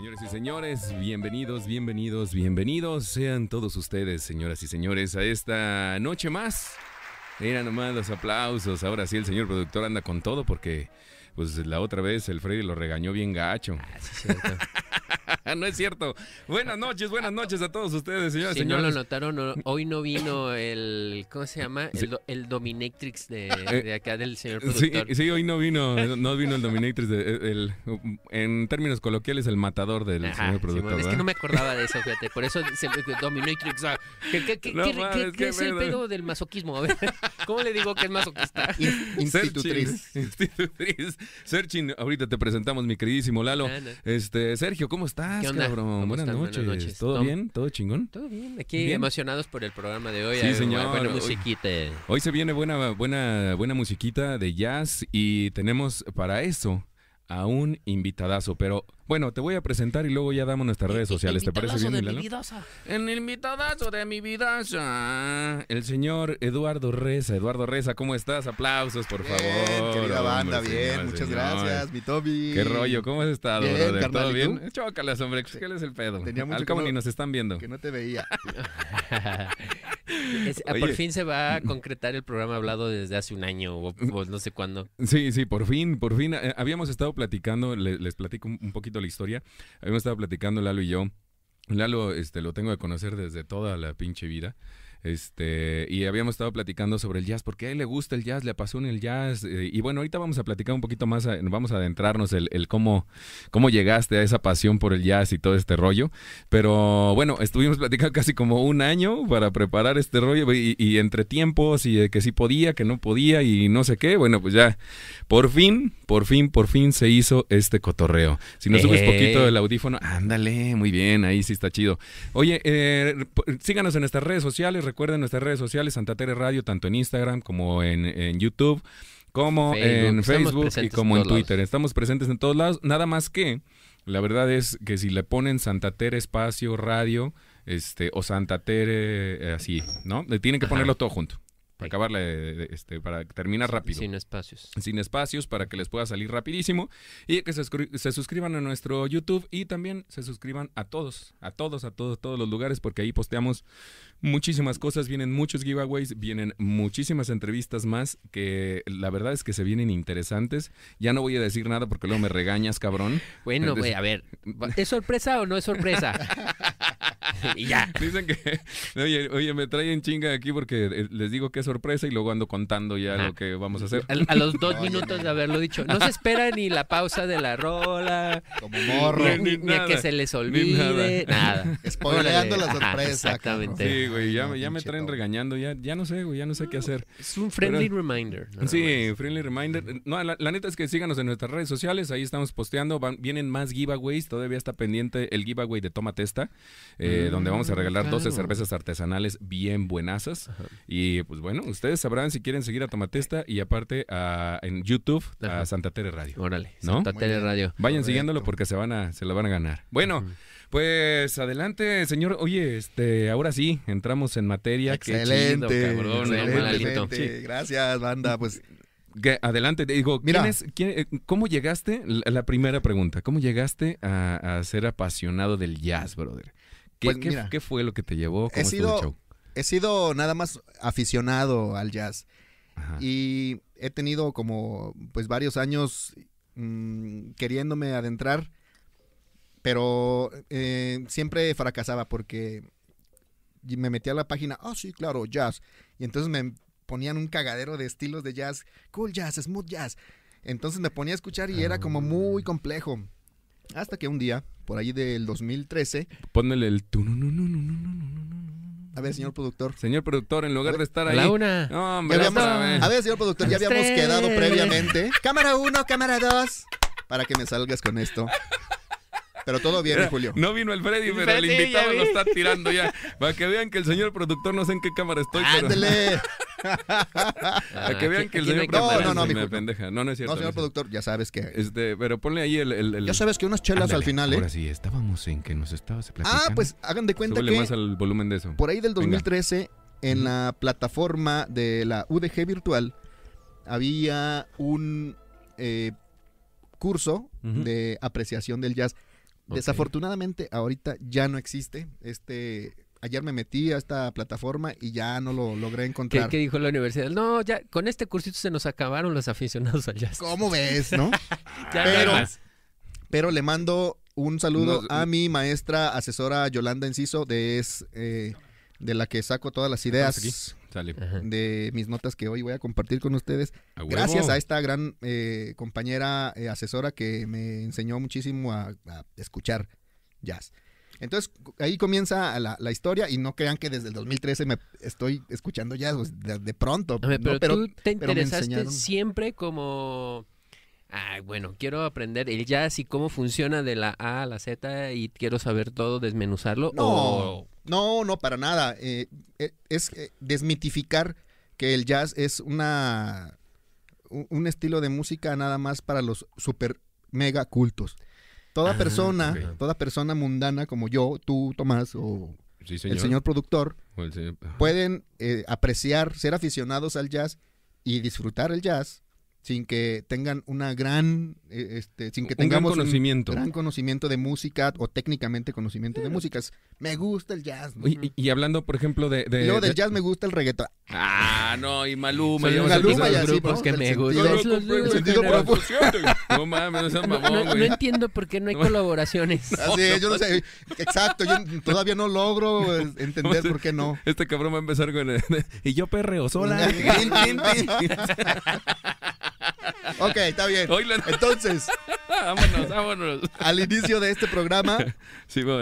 Señores y señores, bienvenidos, bienvenidos, bienvenidos sean todos ustedes, señoras y señores, a esta noche más. Mira nomás los aplausos. Ahora sí, el señor productor anda con todo porque, pues la otra vez el Freddy lo regañó bien gacho. Ah, sí, cierto. no es cierto. Buenas noches, buenas noches a todos ustedes, señoras y Si no lo señores. notaron, no- hoy no vino el. ¿Cómo se llama? El, do- el Dominatrix de, Eh, de acá del señor productor. sí, hoy no vino, no- no vino el Dominatrix, de- el- en términos coloquiales, el matador del Ajá, señor productor. Simón, es que no me acordaba de eso, fíjate. Por eso se, Dominatrix. ¿Qué, qué- qué- No qué- mames, qué- qué qué es el pedo. del masoquismo? A ver, ¿cómo le digo que es masoquista? Institutriz. Institutriz. Sergio, ahorita te presentamos, mi queridísimo Lalo. Ah, no. Este, Sergio, ¿cómo estás, ¿Qué onda? cabrón? ¿Cómo Buenas, están? noches. Buenas noches. ¿Todo Tom. bien? ¿Todo chingón? Todo bien, aquí Bien. emocionados por el programa de hoy. Sí, Hay señor. Buena Hoy- musiquita. Hoy se viene buena, buena, buena musiquita de jazz y tenemos para eso a un invitadazo. Pero bueno, te voy a presentar y luego ya damos nuestras redes sociales. ¿Te parece bien, mi Lalo? En el invitadazo de mi vidaza, el señor Eduardo Reza. Eduardo Reza, ¿cómo estás? Aplausos, por Bien, favor. querida banda, hombre, bien, señor, muchas señor. gracias, mi Toby. ¿Qué rollo? ¿Cómo has estado, Bien, brother? carnal, ¿Todo ¿y bien? tú? Chócalas, hombre. ¿Qué es el pedo? Tenía mucho Al que cabo ni nos están viendo. Que no te veía. Es- ah, por fin se va a concretar el programa hablado desde hace un año o, o no sé cuándo. Sí, sí, por fin, por fin. eh, habíamos estado platicando, le- les, platico un, un poquito la historia. Habíamos estado platicando Lalo y yo. Lalo, este, lo tengo de conocer desde toda la pinche vida. Este, y habíamos estado platicando sobre el jazz, porque a él le gusta el jazz, le apasiona el jazz. eh, y bueno, ahorita vamos a platicar un poquito más, a- vamos a adentrarnos el, el cómo, cómo llegaste a esa pasión por el jazz y todo este rollo. Pero bueno, estuvimos platicando casi como un año para preparar este rollo y, y entre tiempos y de que sí podía, que no podía y no sé qué. Bueno, pues ya, por fin, por fin, por fin se hizo este cotorreo. Si nos subes Eh. poquito el audífono, ándale, muy bien, ahí sí está chido. Oye, eh, síganos en nuestras redes sociales, recuerden nuestras redes sociales, Santa Tere Radio, tanto en Instagram como en, en YouTube, como Facebook, en Facebook y como en en todos lados. Twitter. Estamos presentes en todos lados, nada más que la verdad es que si le ponen Santa Tere Espacio Radio, este, o Santa Tere, eh, así, ¿no? Le tienen que Ajá. ponerlo todo junto. Para Sí. acabarle, este, para terminar rápido Sin espacios. sin espacios para que les pueda salir rapidísimo y que se, se suscriban a nuestro YouTube y también se suscriban a todos, a todos, a todos, todos los lugares porque ahí posteamos muchísimas cosas, vienen muchos giveaways, vienen muchísimas entrevistas más que la verdad es que se vienen interesantes. Ya no voy a decir nada porque luego me regañas, cabrón. Bueno, güey, a ver, ¿es sorpresa o no es sorpresa? y ya. Dicen que, oye, oye, me traen chinga aquí porque eh, les digo que es sorpresa y luego ando contando ya Ajá. lo que vamos a hacer. A, a los dos minutos no. de haberlo dicho. No se espera ni la pausa de la rola, Como morro. Ni- ni, ni ni a nada, que se les ni olvide, nada. Spoileando Órale. la Ajá, sorpresa. exactamente. cabrón. Sí, güey, ya, me- ya me pinche traen regañando, ya, ya no sé, güey, ya no sé qué hacer. Es un friendly reminder. nada Sí, más. friendly reminder. No, la, la neta es que síganos en nuestras redes sociales, ahí estamos posteando, van- vienen más giveaways, todavía está pendiente el giveaway de Toma Testa, eh, Mm, donde vamos a regalar 12 claro. cervezas artesanales bien buenazas. Y pues bueno, ustedes sabrán si quieren seguir a Toma Testa y aparte a- en YouTube a. Santa Tere Radio. Órale, ¿No? Santa Tere. Radio. Vayan Correcto. siguiéndolo porque se van a se la van a ganar. Bueno, pues adelante, señor. Oye, este, ahora sí, entramos en materia. Qué Excelente. chido, cabrón, no. Sí. Gracias, banda. Pues Que adelante, te digo, ¿quién Mira. es- quién- eh, ¿cómo llegaste? La, la primera pregunta, ¿cómo llegaste a, a ser apasionado del jazz, brother? ¿Qué, Pues qué- mira, qué fue lo que te llevó? ¿Cómo he estuvo el sido- show? He sido nada más aficionado al jazz. Ajá. Y he tenido como pues varios años mm, queriéndome adentrar, pero eh, siempre fracasaba porque me metía a la página, ah, sí, claro, jazz. Y entonces me ponían un cagadero de estilos de jazz, cool jazz, smooth jazz. Entonces me ponía a escuchar y era como muy complejo. Hasta que un día, por ahí del 2013, Pónele el a ver, señor productor. Señor productor, en lugar de estar A ahí. la una. No, hombre, habíamos- a ver, señor productor, ya habíamos tres. quedado previamente. Cámara 1, cámara 2. Para que me salgas con esto. Pero todo bien, Mira, Julio. No vino el Freddy, pero el invitado lo está tirando ya. Para que vean que el señor productor no sé en qué cámara estoy, pero. Para que vean que el señor no No, no, me pendeja. No, no es cierto. No, señor productor, ya sabes que. Este, pero ponle ahí el. el, el- Ya sabes que unas chelas al final, ¿eh? Ahora sí, estábamos en que nos estabas platicando. Ah, pues hagan de cuenta Súbele que más al volumen de eso. por ahí del Venga. 2013, en la plataforma de la UDG virtual, había un eh, curso de apreciación del jazz. Desafortunadamente, ahorita ya no existe. Este, ayer me metí a esta plataforma y ya no lo logré ¿Qué, encontrar. qué dijo la universidad? No, ya con este cursito se nos acabaron los aficionados al jazz. ¿Cómo ves, no? Ya no Pero- más. Pero le mando un saludo No, a mi maestra asesora Yolanda Enciso, de, es, eh, de la que saco todas las ideas aquí. Sale. Ajá. de mis notas que hoy voy a compartir con ustedes. A. Gracias a esta gran eh, compañera eh, asesora que me enseñó muchísimo a, a escuchar jazz. Entonces, ahí comienza la, la historia y no crean que desde el 2013 me estoy escuchando jazz, pues, de, de pronto. Pero, tú te interesaste enseñaron. siempre como... Ay, bueno, quiero aprender el jazz y cómo funciona de la A a la Z y quiero saber todo, desmenuzarlo. No, o- no, no, para nada. Eh, eh, es eh, desmitificar que el jazz es una un un estilo de música nada más para los super mega cultos. Toda Ah, persona, toda persona mundana como yo, tú, Tomás o Sí, señor. el señor productor el señor- pueden eh, apreciar, ser aficionados al jazz y disfrutar el jazz sin que tengan una gran, eh, este, sin que Un gran tengamos conocimiento. un gran conocimiento de música o técnicamente conocimiento de músicas. Me gusta el jazz. ¿no? Y, y hablando, por ejemplo, de... de- Y luego del de- jazz me gusta el reggaetón. Ah, no, y Maluma. A Maluma y así, grupos ¿no? que El me gustan. No mames, no seas No, mamón, no- no güey. entiendo por qué no hay colaboraciones. Así yo no sé. Exacto, yo todavía no logro entender por qué no. Este cabrón va a empezar con... el- y yo perreo sola. Ok, está bien. Entonces, vámonos, vámonos. al inicio de este programa,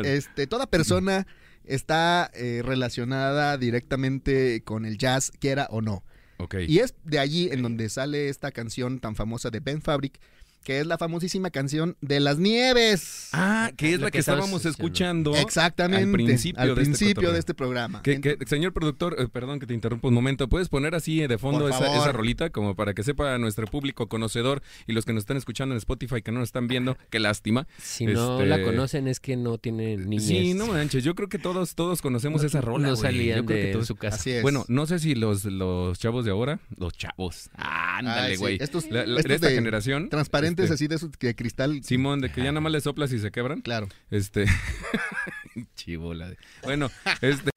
este, toda persona está eh, relacionada directamente con el jazz, quiera o no. ok. Y es de allí en donde sale esta canción tan famosa de Ben Fabric, que es la famosísima canción de las nieves. Ah, que es la que estábamos escuchando. Exactamente. al principio al de este principio de este programa. Que, En- que, señor productor, eh, perdón que te interrumpa un momento, ¿puedes poner así de fondo esa, esa rolita como para que sepa nuestro público conocedor y los que nos están escuchando en Spotify que no nos están viendo? Qué lástima. Si no Este- la conocen es que no tienen niñez. Sí, no manches, yo creo que todos todos conocemos esa rola, No salían Yo creo que todos- su casa. Así es. Bueno, no sé si los, los chavos de ahora, los chavos, ándale, sí, güey. Estos, La- la- estos de esta de generación. transparentes este, así de esos de cristal. Simón, de que ya nada más le soplas y se quebran. Claro. Este. Chivola. de- Bueno, este.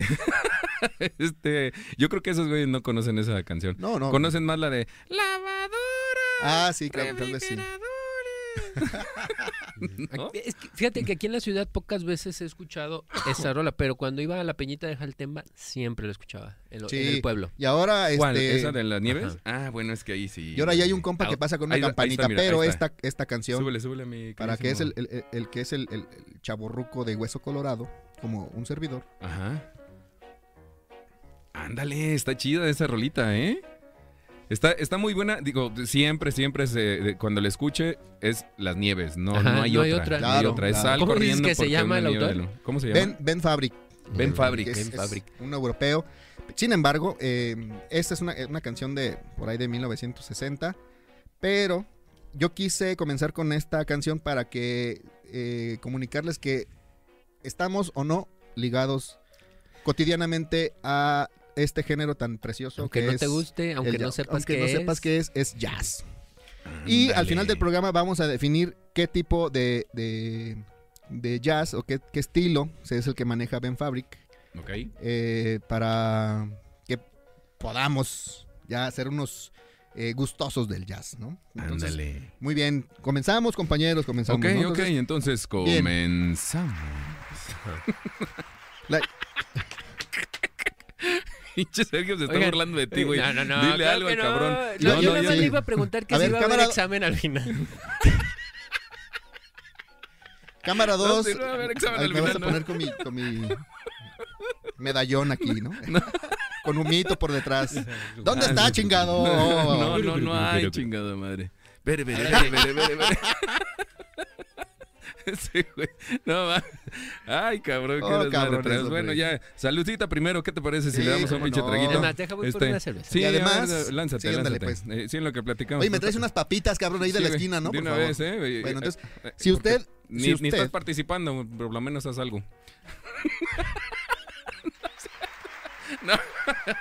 este. Yo creo que esos güeyes no conocen esa canción. No, no. Conocen más la de lavadora. Ah, sí, claro, tal vez sí. ¿No? Es que fíjate que aquí en la ciudad pocas veces he escuchado esa rola, pero cuando iba a la Peñita de Jaltemba siempre la escuchaba en, lo- en Sí. el pueblo. Y ahora, ¿Cuál? este. ¿Esa de las nieves? Ajá. Ah, bueno, es que ahí sí. Y ahora ya hay un compa que Ah, pasa con una ahí- ahí está, campanita, mira, pero esta, esta canción, Súbele, súbele a mi. para que es el, el- el- el que es el, el, el chavorruco de hueso colorado, como un servidor. Ajá. Ándale, está chida esa rolita, ¿eh? Está, está muy buena, digo, siempre, siempre se- de- cuando la escuche es Las Nieves, no, Ajá, no hay no hay otra. otra. no hay otra, es claro. sal ¿Cómo dices que se llama el autor? lo- ¿Cómo se llama? Ben, ben Fabric. Ben Fabric. es, Ben es Fabric. un europeo. Sin embargo, eh, esta es una, una canción de por ahí de 1960, pero yo quise comenzar con esta canción para que eh, comunicarles que estamos o no ligados cotidianamente a este género tan precioso Aunque que no es te guste, aunque el no sepas Aunque qué no es. sepas qué es, es jazz. Y al final del programa vamos a definir qué tipo de, de, de jazz o qué, qué estilo es el que maneja Ben Fabric Ok. eh, para que podamos ya ser unos eh, gustosos del jazz, ¿no? Entonces, Ándale. muy bien, comenzamos compañeros, comenzamos. Ok, ¿no? ok, Entonces, entonces bien. comenzamos. La- Pinche Sergio se está Oigan, burlando de ti, güey. No, no, no. Dile claro algo al no. cabrón. No, No, yo nada más le iba a preguntar que A si ver, iba a haber examen al final. cámara No, 2, sí, no, a ver, examen al me vas a poner con mi, con mi medallón aquí, ¿no? Con humito por detrás. ¿Dónde está, chingado? No, no, no hay chingada madre. Vere, vere, vere, vere, vere, vere. Sí, güey. No, va. Ay, cabrón, qué Oh, hombre. Bueno, ya, saludcita primero. ¿Qué te parece si Sí, le damos un pinche no. traguito? Es más, deja voy por Este, una cerveza. Sí, Y además- lánzate, sí, ándale, lánzate. pues. Eh, sí, en lo que platicamos. Oye, me traes unas papitas, cabrón, ahí de la esquina, ¿no? De Por una favor. vez, ¿eh? Bueno, Eh, entonces, eh, si porque usted- Ni, si ni usted- estás participando, por lo menos haz algo. no,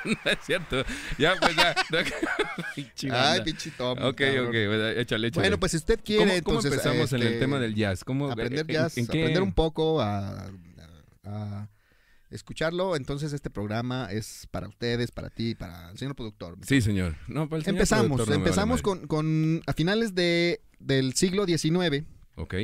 no es cierto. Ya, pues ya. Ay, Tom. Ok, ok, échale, échale. Bueno, pues si usted quiere, ¿Cómo, cómo entonces, empezamos en el este, tema del jazz? ¿Cómo, aprender en- jazz, en qué- aprender un poco a, a- a escucharlo. Entonces este programa es para ustedes, para ti, para el señor productor. Sí, señor. No, para el señor empezamos, no vale empezamos con, con a finales de, del siglo XIX Ok.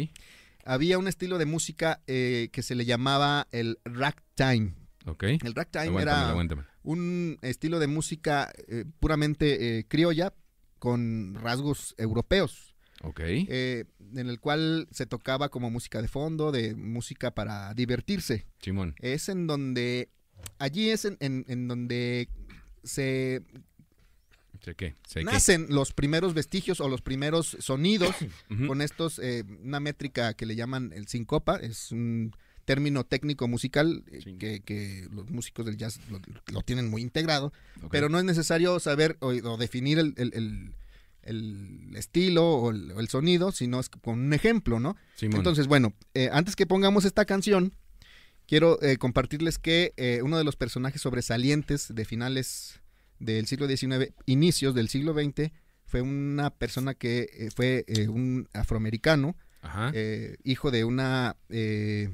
había un estilo de música eh, que se le llamaba el ragtime. Ok. El ragtime era un estilo de música eh, puramente eh, criolla con rasgos europeos. Ok. eh, en el cual se tocaba como música de fondo, de música para divertirse. Simón. Es en donde, allí es en, en- en donde se qué. Qué. nacen los primeros vestigios o los primeros sonidos con estos, una métrica que le llaman el sincopa, es un término técnico musical eh, que, que los músicos del jazz lo, lo tienen muy integrado, pero no es necesario saber o, o definir el, el- el- el estilo o el, sonido, sino es con un ejemplo, ¿no? Simón. Entonces, bueno, eh, antes que pongamos esta canción, quiero eh, compartirles que eh, uno de los personajes sobresalientes de finales del siglo XIX, inicios del siglo XX, fue una persona que fue un afroamericano, Ajá. hijo de una eh,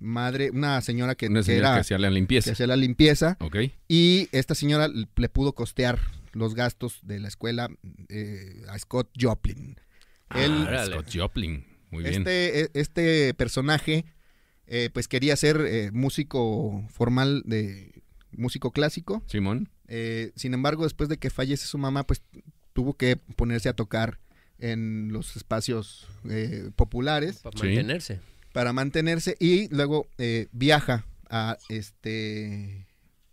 madre, una señora que, Una que señora era que hacía la que limpieza. hacía la limpieza Ok. y esta señora le pudo costear los gastos de la escuela eh, a Scott Joplin. Él, Ah. Scott Joplin. Muy bien. este, e- este personaje, eh, pues quería ser eh, músico formal de músico clásico. Simón. Eh, sin embargo, después de que fallece su mamá, pues tuvo que ponerse a tocar en los espacios eh, populares Para Sí. Para mantenerse y luego eh, viaja a este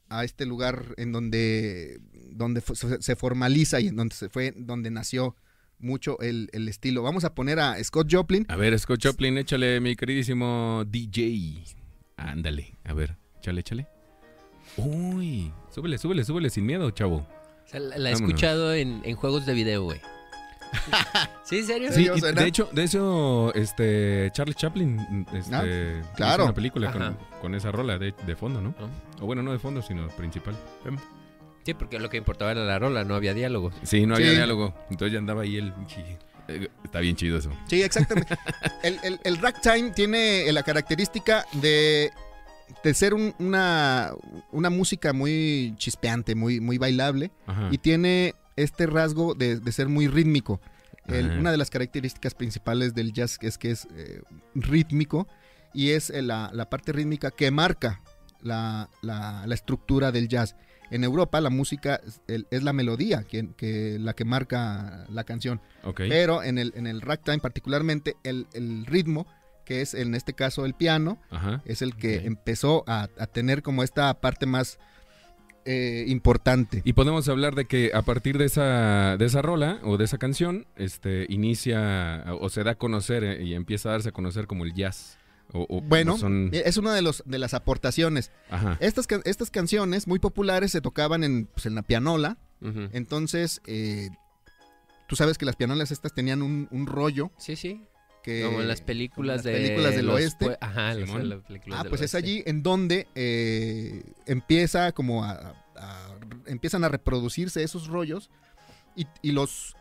a este lugar en donde donde se, formaliza y en donde se fue donde nació mucho el, el estilo. Vamos a poner a Scott Joplin. A ver, Scott Joplin, échale, mi queridísimo DJ. Ándale. A ver, échale, échale. Uy. Súbele, súbele, súbele sin miedo, chavo. O sea, la, la he escuchado en, en juegos de video, güey. ¿Sí, en serio? Sí, Sí, o y sea, ¿no? de hecho, de eso, este, Charlie Chaplin, este, Ah, hizo claro. una película con, esa rola de, de fondo, ¿no? ¿No? O bueno, no de fondo, sino principal. Sí, porque lo que importaba era la rola, no había diálogo. Sí, no había Sí. diálogo. Entonces ya andaba ahí el... eh, Está bien chido eso. Sí, exactamente. el, el, el ragtime tiene la característica de, de ser un- una, una música muy chispeante, muy, muy bailable. Ajá. y tiene este rasgo de, de ser muy rítmico. El- una de las características principales del jazz es que es eh, rítmico y es eh, la, la parte rítmica que marca la, la- la estructura del jazz. En Europa la música es, el- es la melodía que, que- la que marca la canción, pero en el, en el ragtime particularmente el, el ritmo, que es en este caso el piano, Ajá. es el que empezó a, a tener como esta parte más eh, importante. Y podemos hablar de que a partir de esa, de esa rola o de esa canción, este, inicia o se da a conocer eh, y empieza a darse a conocer como el jazz. O, o- Bueno, son... es una de, los, de las aportaciones. Ajá. Estas, estas canciones muy populares se tocaban en, pues, en la pianola. Entonces, eh, tú sabes que las pianolas estas tenían un, un rollo Sí, sí. Que... Como en las películas, en las de películas del los oeste. Ajá, las películas Ah, del pues es allí en donde eh, empieza como a, a- empiezan a reproducirse esos rollos y, y los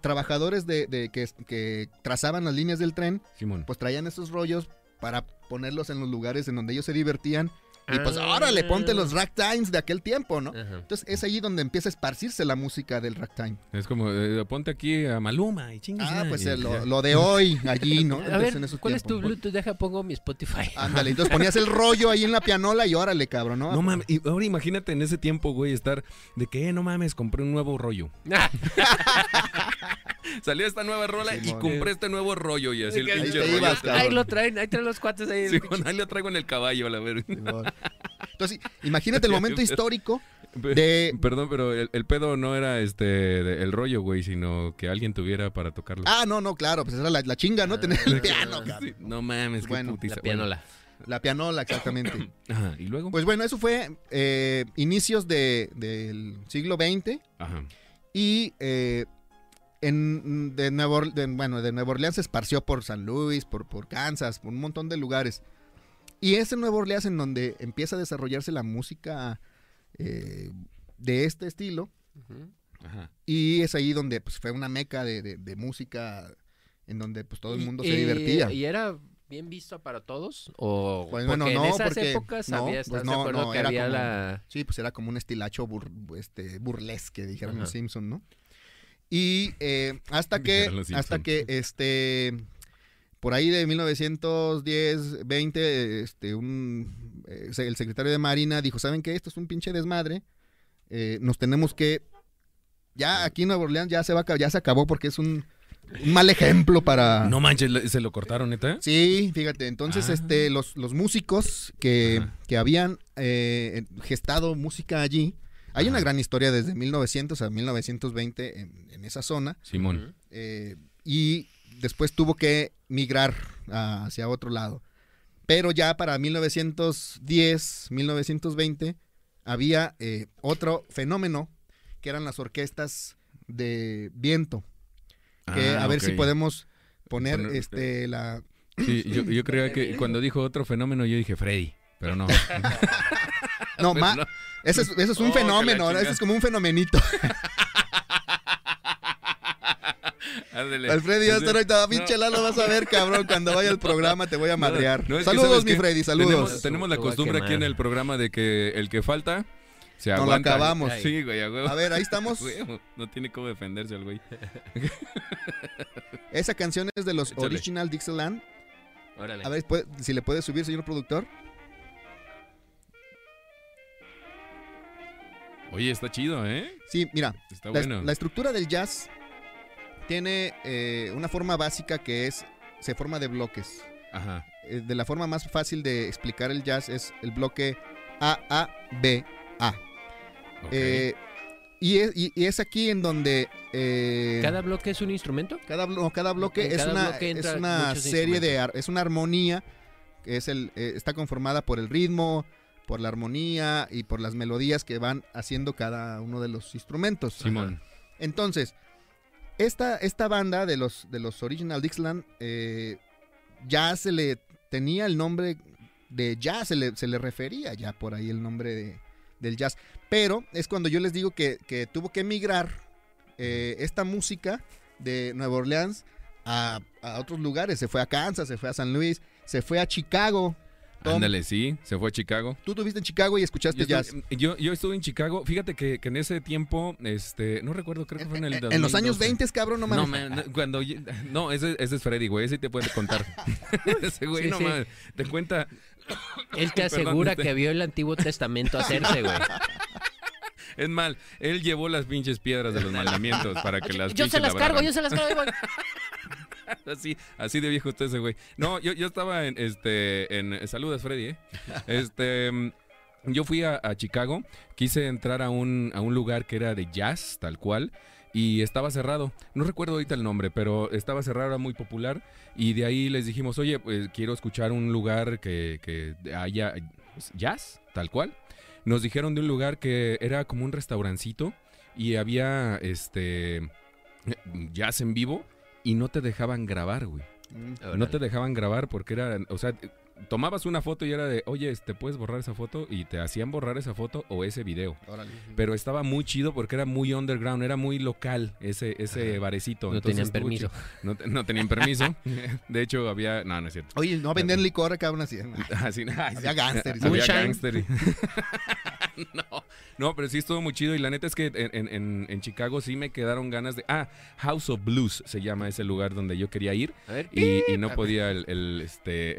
trabajadores de, de que, que trazaban las líneas del tren Simón. pues traían esos rollos para ponerlos en los lugares en donde ellos se divertían y pues Ah. órale, ponte los ragtimes de aquel tiempo, ¿no? Ajá. Entonces es allí donde empieza a esparcirse la música del ragtime. Es como, eh, ponte aquí a Maluma y chingas. Ah, pues eh, lo, de hoy allí, ¿no? A ver, en esos ¿cuál es tu tiempos. Bluetooth? Deja, pongo mi Spotify. Ándale, entonces ponías el rollo ahí en la pianola y órale, cabrón, ¿no? No mames, y ahora imagínate en ese tiempo, güey, estar de que, eh, no mames, compré un nuevo rollo. Salió esta nueva rola y compré este nuevo rollo y así el Ahí pinche te rollo. ibas, está- cabrón. ahí lo traen, ahí traen los cuates ahí. Sí, bueno, ahí lo traigo en el caballo, a la verga. Entonces, imagínate el momento histórico de... Perdón, pero el, el pedo no era este de- el rollo, güey, sino que alguien tuviera para tocarlo. Ah, no, no, claro, pues era la, la chinga, ¿no? Tener el piano, cabrón. Sí, No mames, qué Bueno, putiza. La pianola. La pianola, exactamente. Ajá, y luego. Pues bueno, eso fue eh, inicios de- del siglo XX. Ajá. Y eh, en, de, Nueva, Or- de- bueno, de Nueva Orleans se esparció por San Luis, por, por Kansas, por un montón de lugares. Y es en Nueva Orleans en donde empieza a desarrollarse la música eh, de este estilo. Ajá. Y es ahí donde pues, fue una meca de, de- de música en donde pues todo el mundo y- se divertía. ¿Y era bien visto para todos? O Pues, porque bueno, en no, esas porque- épocas no, había, pues, ¿estás de no, no, que era había como- la... Sí, pues era como un estilacho bur- este, burlesque, dijeron los. Simpson, ¿no? Y eh, hasta que, hasta que, este, por ahí de 1910, 20, este, un, eh, el secretario de Marina dijo, ¿saben qué? Esto es un pinche desmadre. Eh, nos tenemos que, ya aquí en Nueva Orleans ya se va, ya se acabó porque es un, un mal ejemplo para... No manches, ¿le- ¿se lo cortaron, neta? Sí, fíjate, entonces Ah. este, los, los músicos que, que habían eh, gestado música allí, hay una gran historia desde 1900 a 1920 en, en esa zona, Simón. Eh, y después tuvo que migrar a- hacia otro lado. Pero ya para 1910, 1920, había eh, otro fenómeno que eran las orquestas de viento. Que Ah, a ver si podemos poner Poner- este la Sí, yo, yo creía que cuando dijo otro fenómeno, yo dije Freddy, pero no. No, ma- no. ese es, un Oh, fenómeno, chingada. es como un fenomenito. Ándale. Alfredo, ya está ahorita, pinche Lalo, vas a ver, cabrón, cuando vaya al programa te voy a madrear. no, saludos, ¿sabes mi? Freddy, saludos. Tenemos, tenemos la costumbre aquí en el programa de que el que falta se Nos lo aguanta. acabamos. Sí, güey, a huevo. A ver, ahí estamos. No tiene cómo defenderse el güey. Esa canción es de los Échale. Original Dixieland. Órale. A ver, ¿puede- si le puede subir, señor productor. Oye, está chido, ¿eh? Sí, mira, Está la, bueno. la estructura del jazz tiene eh, una forma básica que es, se forma de bloques. Ajá. Eh, de la forma más fácil de explicar el jazz es el bloque A, A, B, A. ok. Eh, y, es, y- y es aquí en donde eh, ¿Cada bloque es un instrumento? cada, blo- cada bloque es cada una, bloque es una serie de es una armonía que es el eh, está conformada por el ritmo por la armonía y por las melodías que van haciendo cada uno de los instrumentos Simón. entonces esta, esta banda de los de los original Dixieland eh, ya se le tenía el nombre de jazz se le, se le refería ya por ahí el nombre de- del jazz pero es cuando yo les digo que, que tuvo que emigrar eh, esta música de Nueva Orleans a, a otros lugares. Se fue a Kansas, se fue a San Luis, se fue a Chicago. Tom, Ándale, sí. Se fue a Chicago. Tú estuviste en Chicago y escuchaste Yo jazz. estuve, yo, yo estuve en Chicago. Fíjate que, que en ese tiempo, este, no recuerdo, creo que fue en el En los años 2012. 20, cabrón, no No, mames. man, no, cuando yo- no, ese, ese es Freddy, güey, ese te puede contar. ese güey, Sí, no sí. mames, te cuenta. Él te Perdón, asegura este- que vio el Antiguo Testamento hacerse, güey. Es mal, él llevó las pinches piedras de los mandamientos para que las Yo se las cargo, yo se las cargo. Así, así de viejo está ese güey. No, yo, yo estaba en, este, en, saludas Freddy, ¿eh? Este, mm, yo fui a, a Chicago, quise entrar a un, a un lugar que era de jazz, tal cual, y estaba cerrado. No recuerdo ahorita el nombre, pero estaba cerrado, era muy popular, y de ahí les dijimos, oye, pues quiero escuchar un lugar que, que haya pues, jazz, tal cual. Nos dijeron de un lugar que era como un restaurancito, y había, este, jazz en vivo, y no te dejaban grabar, güey. Mm. No te dejaban grabar porque era, o sea, tomabas una foto y era de, oye, este, ¿puedes borrar esa foto? Y te hacían borrar esa foto o ese video. Órale. Pero estaba muy chido porque era muy underground, era muy local ese, ese barecito. No Entonces tenían permiso. No, te- no tenían permiso. De hecho, había, no, no es cierto. Oye, no venden licor, cabrón, así. Así, ay, Había y Había gángster. no, no, pero sí estuvo muy chido. Y la neta es que en, en- en- en Chicago sí me quedaron ganas de. Ah, House of Blues se llama ese lugar donde yo quería ir. A ver. Y, y no podía el, el, este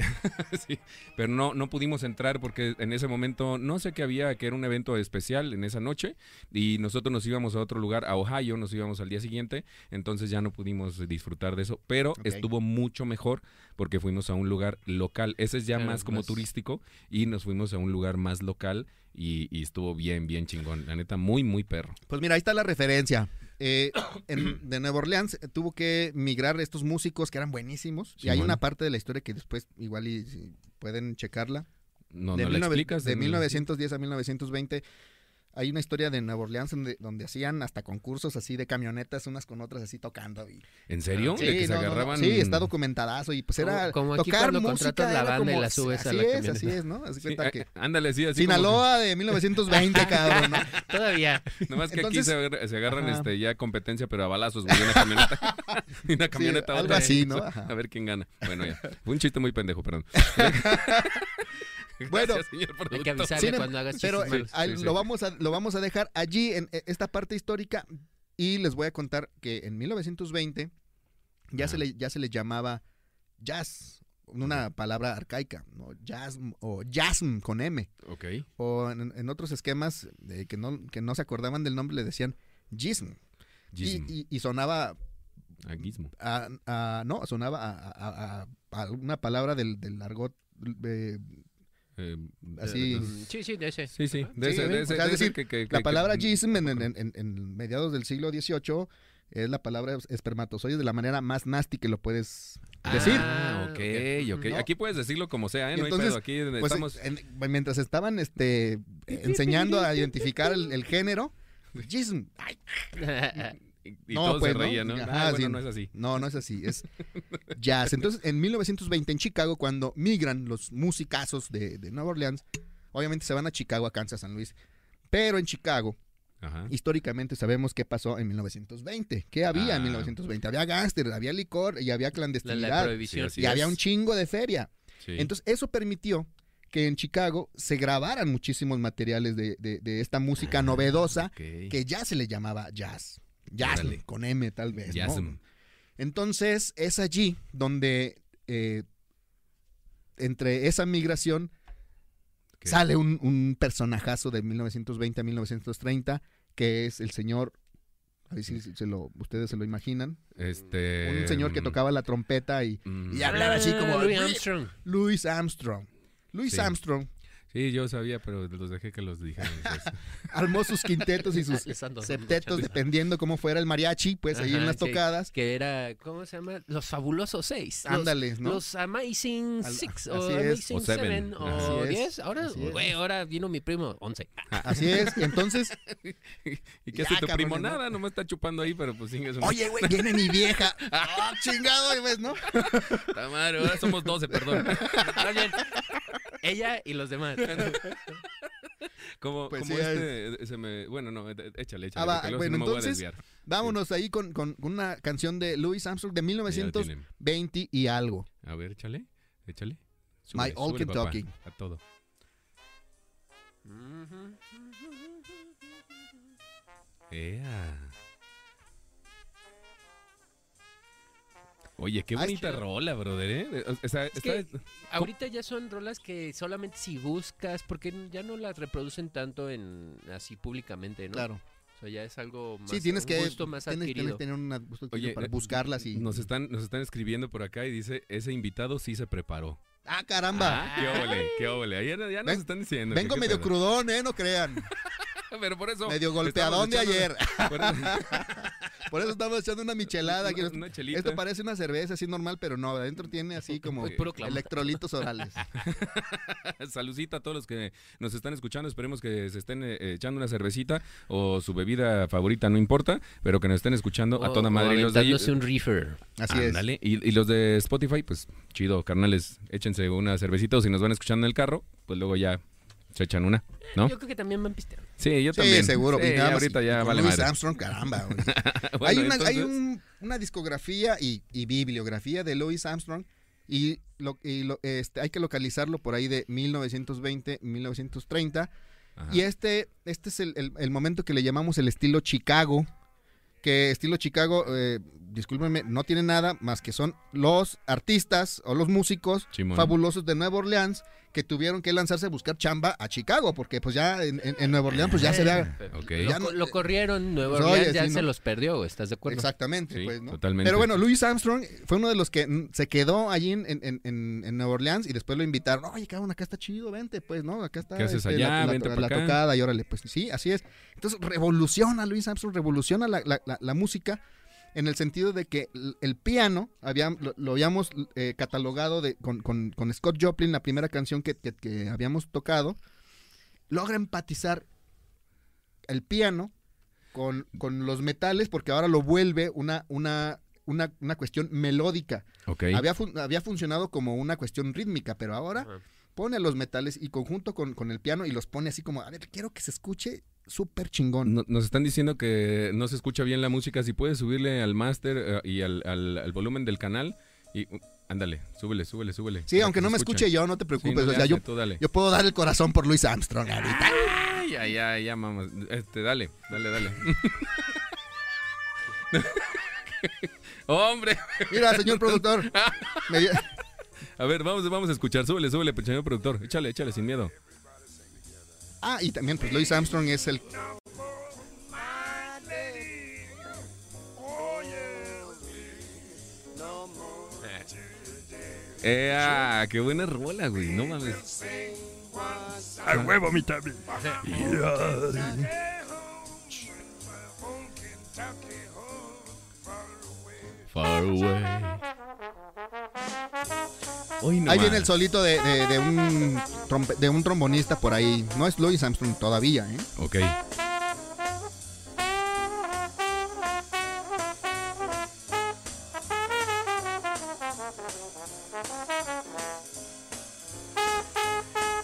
sí, pero no no pudimos entrar porque en ese momento no sé qué había que era un evento especial en esa noche y nosotros nos íbamos a otro lugar a Ohio nos íbamos al día siguiente entonces ya no pudimos disfrutar de eso pero estuvo mucho mejor porque fuimos a un lugar local. Ese es ya Claro, más como más- turístico y nos fuimos a un lugar más local y, y estuvo bien bien chingón. La neta muy muy perro. Pues mira, ahí está la referencia. Eh, en- de Nueva Orleans eh, tuvo que migrar estos músicos que eran buenísimos. Y hay una parte de la historia que después igual y, si pueden checarla. no de, no la 19 explicas de No- 1910 a 1920 hay una historia de Nueva Orleans donde, donde hacían hasta concursos así de camionetas unas con otras así tocando. Y, ¿En serio? Sí, ¿De que se no, agarraban? Sí, está documentadazo y pues era Como- como aquí tocar cuando música contratas la banda y como- la subes a así la es, camioneta. así es, ¿no? Así Sí, cuenta ah, que ándale, sí, así como- Sinaloa de 1920, cabrón, ¿no? Todavía. Nomás que Entonces- aquí se, se agarran Ajá. este, ya competencia, pero a balazos, güey, una camioneta. y una camioneta a algo otra. así, ¿no? Ajá. A ver quién gana. Bueno, ya. Fue un chiste muy pendejo, perdón. Bueno, Gracias, señor Hay que avisarle Sin em- cuando hagas Pero eh, Sí, sí. lo, vamos a, lo vamos a dejar allí en eh, esta parte histórica y les voy a contar que en 1920 ya, se le, ya se le llamaba jazz, una palabra arcaica, ¿no? jazz o jazzm con M. Ok. O en, en otros esquemas eh, que, no, que no se acordaban del nombre le decían jism. Y, Gizmo. y- y sonaba, Ah, gizmo. a, a- no, sonaba a, a- una palabra del, del argot Eh, Así- eh, Sí, sí, de ese. Sí, sí. De Sí, ese, de o ese, sea, de es ese decir, que- que- La que- palabra jism en, en- en- en mediados del siglo XVIII es la palabra espermatozoide de la manera más nasty que lo puedes decir. Ah, ok, ok. No. Aquí puedes decirlo como sea, ¿eh? No hay entonces, pedo. Aquí Pues, estamos... en- mientras estaban este, enseñando a identificar el, el género, jism. Ay, Y, no, todos pues, se ¿no? reían, ¿no? Ajá, Ah, bueno, sí. no es así. no, no es así, es jazz. Entonces, en 1920 en Chicago, cuando migran los musicazos de, de Nueva Orleans, obviamente se van a Chicago, a Kansas, San Luis. Pero en Chicago, Ajá. históricamente sabemos qué pasó en 1920. ¿Qué había en Ah. 1920? Había gángster, había licor y había La, clandestinidad. la prohibición. Sí, y había un chingo de feria. Sí. Entonces, eso permitió que en Chicago se grabaran muchísimos materiales de, de- de esta música novedosa que ya se le llamaba jazz. Órale. con M tal vez. ¿no? Entonces, es allí donde eh, entre esa migración sale un, un personajazo de 1920 a 1930 que es el señor, a ver si se lo, ustedes se lo imaginan, Este... un señor que mm, tocaba la trompeta y mm, y hablaba así como- Ah, Louis Armstrong. Louis Armstrong. Louis Sí. Armstrong Sí, yo sabía, pero los dejé que los dijeran. armó sus quintetos y sus septetos, dependiendo cómo fuera el mariachi, pues ahí en las sí. tocadas. Que era, ¿cómo se llama? Los fabulosos seis. Los- Ándale, ¿no? Los Amazing Al- Six o es. Amazing O Seven. O Diez. Ahora, güey, ahora vino mi primo, once. Así es. Y entonces, ¿Y qué hace tu cabrones, primo? ¿no? Nada, nomás está chupando ahí, pero pues sin eso. oye, güey, viene mi vieja. ¡Ah, chingado! ¿ves, ¿no? Madre, ahora somos 12, perdón. Ella y los demás. Como, Pues como sí, este, se me... Bueno, no, eh, échale, échale. Ah, va, bueno, si no me voy a entonces, desviar. Vámonos ahí con, con una canción de Louis Armstrong de Ya lo 1920 tienen. y algo. A ver, échale, échale. My Old súbele, papá, Kentucky. a todo. Ea. Oye, qué Ah, bonita chido. rola, brother, ¿eh? O sea, Es está- que ahorita ya son rolas que solamente si buscas, porque ya no las reproducen tanto en así públicamente, ¿no? Claro. O sea, ya es algo más Sí, tienes un que gusto más tienes, tienes adquirido. que tener un gusto adquirido Oye, para eh, buscarlas y Nos están, nos están escribiendo por acá y dice, ese invitado sí se preparó. Ah, caramba. qué óvole, qué óvole. Ahí ya, ya nos Ven- están diciendo. Vengo medio crudón, eh, no crean. Pero por eso... Medio golpeadón de ayer. por eso- Por eso estamos echando una michelada. aquí. una, una chelita. Esto parece una cerveza así normal, pero no, adentro tiene así como Pues electrolitos orales. Saludcita a todos los que nos están escuchando. Esperemos que se estén eh, echando una cervecita o su bebida favorita, no importa, pero que nos estén escuchando a toda o madre. Y los de, aventándose un reefer. Así es. Y, y los de Spotify, pues chido, carnales, échense una cervecita o si nos van escuchando en el carro, pues luego ya se echan una, ¿no? Yo creo que también van pisteando. Sí, yo Sí, también. seguro. Sí, y nada más ahorita ya con vale Louis madre. Armstrong, caramba. Bueno, hay una, hay un- una discografía y, y bibliografía de Louis Armstrong y, lo, y lo- este, hay que localizarlo por ahí de 1920, 1930. Ajá. Y este, este es el, el- el momento que le llamamos el estilo Chicago, que estilo Chicago, eh, discúlpenme, no tiene nada más que son los artistas o los músicos Simón. fabulosos de Nueva Orleans que tuvieron que lanzarse a buscar chamba a Chicago, porque pues ya en, en- en Nueva Orleans pues ya se vea... Ok. Lo, Ya no- lo corrieron, Nueva Pues, Orleans oye, ya sí, se ¿no? los perdió, ¿estás de acuerdo? Exactamente, Sí, pues, ¿no? totalmente. Pero bueno, Louis Armstrong fue uno de los que se quedó allí en, en- en- en Nueva Orleans y después lo invitaron. Oye, cabrón, acá está chido, vente, pues, ¿no? Acá está ¿Qué haces este, allá? la, la- Vente la pa' acá. tocada y órale, pues sí, así es. Entonces revoluciona Louis Armstrong, revoluciona la, la- la- la música en el sentido de que el piano había, lo, lo habíamos eh, catalogado de, con, con- con Scott Joplin, la primera canción que, que- que habíamos tocado, logra empatizar el piano con, con los metales porque ahora lo vuelve una, una, una, una cuestión melódica. Había, fun- había funcionado como una cuestión rítmica, pero ahora pone los metales y conjunto con, con el piano y los pone así como, a ver, quiero que se escuche súper chingón. No- Nos están diciendo que no se escucha bien la música. Si puedes subirle al máster eh, y al, al- al volumen del canal. Y uh, ándale, súbele, súbele, súbele. Sí, aunque que no me escuche. yo, no te Sí, preocupes. no o sea, hace, yo, yo puedo dar el corazón por Luis Armstrong ahorita. Ay, ya, ya, ya, mamá. Este, dale, dale, dale. Hombre, Mira, señor productor. me a ver, vamos, vamos a escuchar. Súbele, súbele, señor productor. Échale, échale, sin miedo. Ah, y también, pues Louis Armstrong es el. Eh, ah, qué buena rola, güey. No mames. ¡A huevo, mi tabi! Far away. Hoy no Ahí más. viene el solito de, de- de un trompe- de un trombonista por ahí. No es Louis Armstrong todavía, ¿eh? Ok.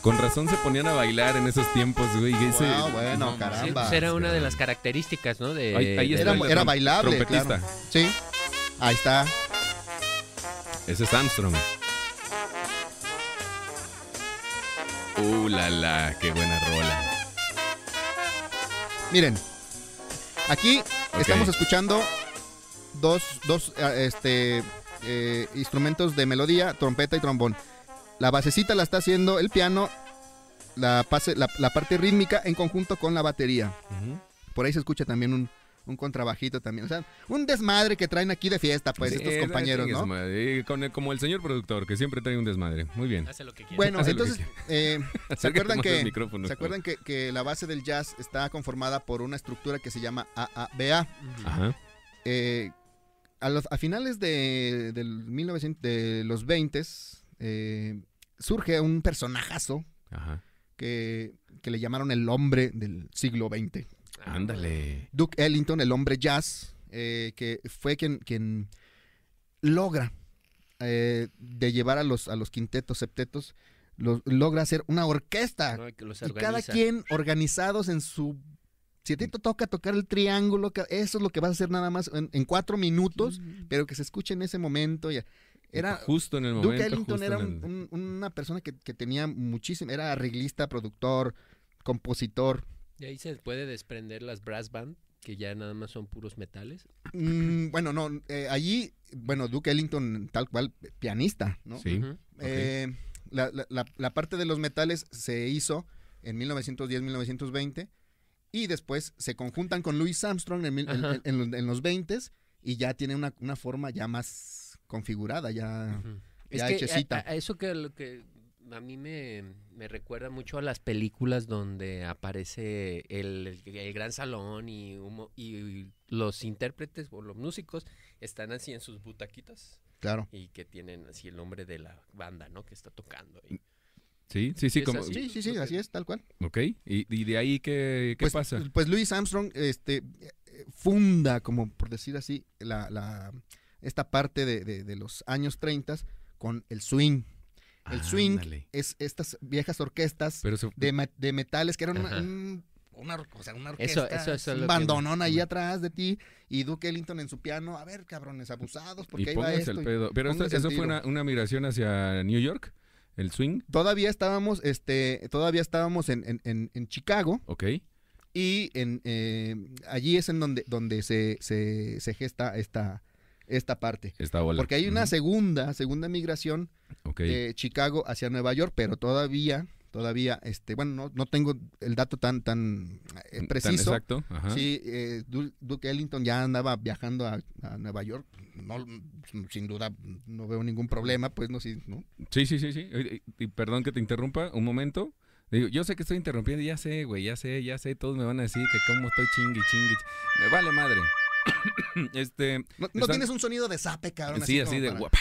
Con razón se ponían a bailar en esos tiempos, güey. ese- Wow, bueno, no, Sí, caramba. pues era una de las características, ¿no? De, Ahí- ahí Era, era bailable, trompetista. claro. Sí. Ahí está. Ese es Armstrong. Uh, la la, qué buena rola. Miren, aquí estamos escuchando dos, dos eh, este, eh, instrumentos de melodía, trompeta y trombón. La basecita la está haciendo el piano, la, pase, la, la parte rítmica en conjunto con la batería. Por ahí se escucha también un, un contrabajito también. O sea, un desmadre que traen aquí de fiesta, pues, Sí, estos compañeros, su ¿no? Y con el- como el señor productor, que siempre trae un desmadre. Muy bien. Hace lo que quiere. Bueno, Hace lo que entonces, eh, ¿se acuerdan que. ¿se acuerdan que, que la base del jazz está conformada por una estructura que se llama AABA? Ajá. Eh, a, los- a finales de, del 1900 de los 20 surge un personajazo Ajá. que, que le llamaron el hombre del siglo XX. Ándale. Duke Ellington, el hombre jazz, eh, que fue quien, quien logra eh, de llevar a los, a los quintetos, septetos, los, logra hacer una orquesta. ¿no? Que los Y cada quien organizados en su... Si a ti te toca tocar el triángulo, eso es lo que vas a hacer nada más en, en cuatro minutos, pero que se escuche en ese momento. Ya. Era, justo en el momento. Duke Ellington justo era en un- el- un- una persona que, que tenía muchísimo, era arreglista, productor, compositor. Y ahí se puede desprender las brass band, que ya nada más son puros metales. Mm, bueno, no, eh, allí, bueno, Duke Ellington tal cual, pianista, ¿no? Sí. Eh, la, la- la- la parte de los metales se hizo en 1910-1920 y después se conjuntan con Louis Armstrong en, mil- en- en- en los 20 y ya tiene una, una forma ya más configurada, ya... Ya es que hechecita. a, a eso que lo que a mí me, me recuerda mucho a las películas donde aparece el, el- gran salón y, humo- y los intérpretes o los músicos están así en sus butaquitas Claro. y que tienen así el nombre de la banda, ¿no? Que está tocando. Y- Sí, sí, sí. Como, así. Sí, sí, sí, así es, tal cual. Ok. ¿Y, y de ahí qué, qué pues, pasa? Pues Louis Armstrong este, funda, como por decir así, la, la- esta parte de, de- de los años 30 con el swing. El swing Ándale. es estas viejas orquestas Pero se- de, me- de metales que eran una, Ajá. un- una, or- o sea, una Eso- orquesta, eso- eso es un lo que- bandonón ahí atrás de ti y Duke Ellington en su piano. A ver, cabrones, abusados, porque ahí va esto. el y- pedo. Pero esto- eso fue una, una migración hacia New York, el swing. Todavía estábamos, este, todavía estábamos en, en- en- en Chicago Ok. y en, eh, allí es en donde, donde se, se, se gesta esta, esta parte. Esta bola. Porque hay una segunda, segunda migración de Chicago hacia Nueva York, pero todavía, todavía, este, bueno, no, no tengo el dato tan, tan eh, Tan preciso. exacto. Ajá. Sí, eh, Du- Duke Ellington ya andaba viajando a, a Nueva York. No, sin duda, no veo ningún problema, pues no, sí, ¿no? Sí, sí, sí, sí. Y, perdón que te interrumpa un momento. Digo, yo sé que estoy interrumpiendo, ya sé, güey, ya sé, ya sé, todos me van a decir que cómo estoy chingue, chingue. ch- Me vale madre. este, No, no Están- tienes un sonido de zape, cabrón. sí, así como de para- guapa.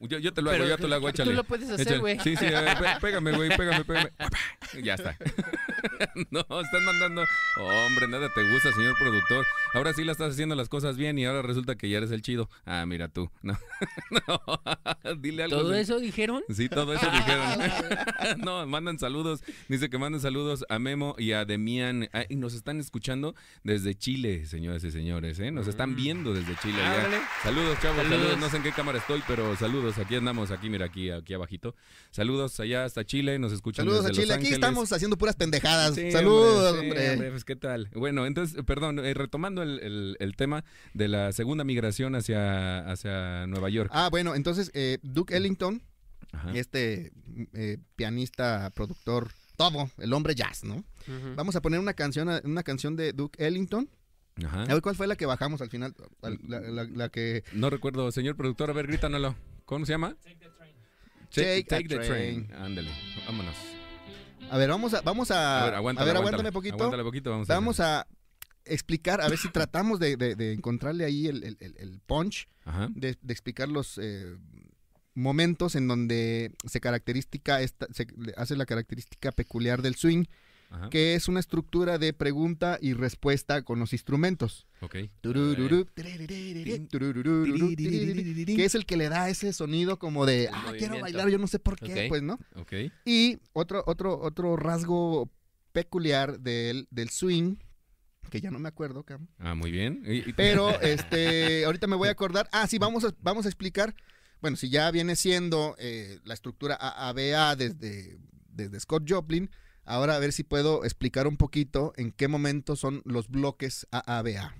Yo, yo te lo hago, Pero yo te lo hago, échale. Tú lo puedes hacer, güey. Sí, sí, ver, pégame, güey, pégame, pégame. Guapa. Ya está. no, están mandando. Hombre, nada te gusta, señor productor. Ahora sí la estás haciendo las cosas bien y ahora resulta que ya eres el chido. Ah, mira tú. No. no. Dile algo. ¿Todo de- eso dijeron? Sí, todo eso dijeron. no, mandan saludos. Dice que mandan saludos a Memo y a Demian. Ah, y nos están escuchando desde Chile, señoras y señores. ¿eh? Nos están viendo desde Chile. Saludos, chavos. Saludos. Saludos. No sé en qué cámara estoy, pero saludos. Aquí andamos, aquí, mira, aquí, aquí abajito. Saludos allá hasta Chile. Nos escuchan Saludos a Los Chile. Aquí estamos haciendo puras pendejadas. Sí, Saludos, sí, hombre. pues qué tal. Bueno, entonces, perdón, eh, retomando el, el- el tema de la segunda migración hacia, hacia Nueva York. Ah, bueno, entonces eh, Duke Ellington, Ajá. este eh, pianista, productor, todo, el hombre jazz, ¿no? Vamos a poner una canción, una canción de Duke Ellington. Ajá. A ver cuál fue la que bajamos al final, Al- la, la- la que No recuerdo, señor productor, a ver, grítanoslo. ¿Cómo se llama? Take, Take the train. train. Ándale, vámonos. A ver, vamos a vamos a A ver, aguántale, a ver, aguántale. aguántame poquito. Aguántale poquito, vamos a Vamos a explicar, a ver si tratamos de, de- de encontrarle ahí el, el- el- punch, de, de explicar los eh, momentos en donde se característica esta, se hace la característica peculiar del swing, Ajá. que es una estructura de pregunta y respuesta con los instrumentos. Ok. Turururu, turururu, que es el que le da ese sonido como de, ah, quiero bailar, yo no sé por qué, pues, ¿no? Ok. Y otro, otro, otro rasgo peculiar del, del swing, que ya no me acuerdo, cabrón. Ah, muy bien. Pero este, ahorita me voy a acordar. Ah, sí, vamos a, vamos a explicar. Bueno, si ya viene siendo eh, la estructura AABA desde, desde Scott Joplin, ahora a ver si puedo explicar un poquito en qué momento son los bloques AABA.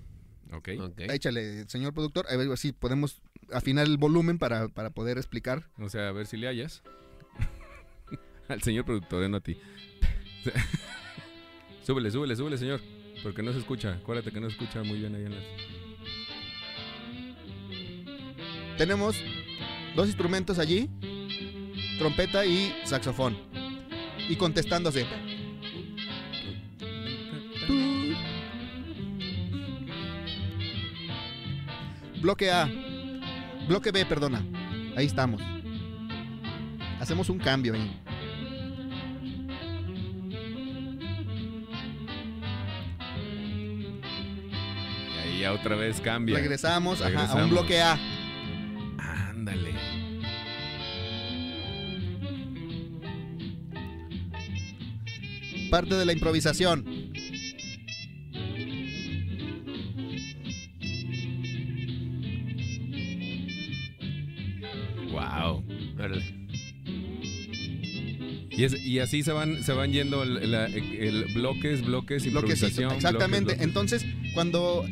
Ok. Ok. Échale, señor productor, a ver si podemos afinar el volumen para, para poder explicar. O sea, a ver si le hallas. Al señor productor, eh, no a ti. súbele, súbele, súbele, señor. Porque no se escucha. Acuérdate que no se escucha muy bien ahí en las... Tenemos dos instrumentos allí, trompeta y saxofón. Y contestándose. Bloque A. Bloque B, perdona. Ahí estamos. Hacemos un cambio ahí. Y ahí ya otra vez cambia. Regresamos, ajá, a un bloque A. Ándale. Parte de la improvisación. Wow. Y, es- y así se van, se van yendo el, la- el bloques, bloques, improvisación. Exactamente. bloques, bloques. Entonces, cuando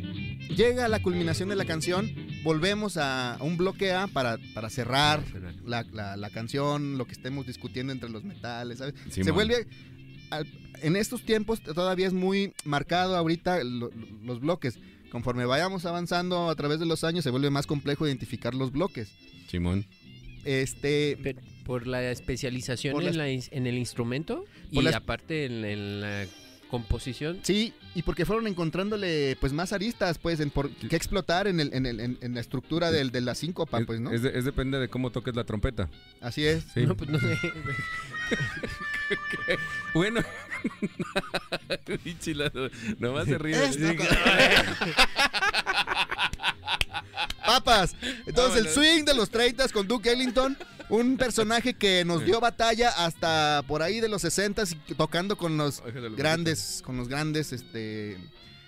llega la culminación de la canción, volvemos a, a un bloque A para, para cerrar la, la- la canción, lo que estemos discutiendo entre los metales, ¿sabes? Se vuelve. al- en estos tiempos todavía es muy marcado ahorita lo- lo- los bloques. Conforme vayamos avanzando a través de los años, se vuelve más complejo identificar los bloques. Simón. Este. Pero, ¿Por la especialización Por en, la en el instrumento? Y la es- aparte en, en la composición. Sí, y porque fueron encontrándole pues más aristas, pues, en por qué explotar en, el, en, el- en- en la estructura del, de la síncopa, Es- pues, ¿no? Es, de- es depende de cómo toques la trompeta. Así es. Sí. No, pues no sé. Bueno. Nomás se ríe. Papas. Entonces, el swing de los 30 con Duke Ellington, un personaje que nos dio batalla hasta por ahí de los 60 tocando con los grandes, con los grandes este,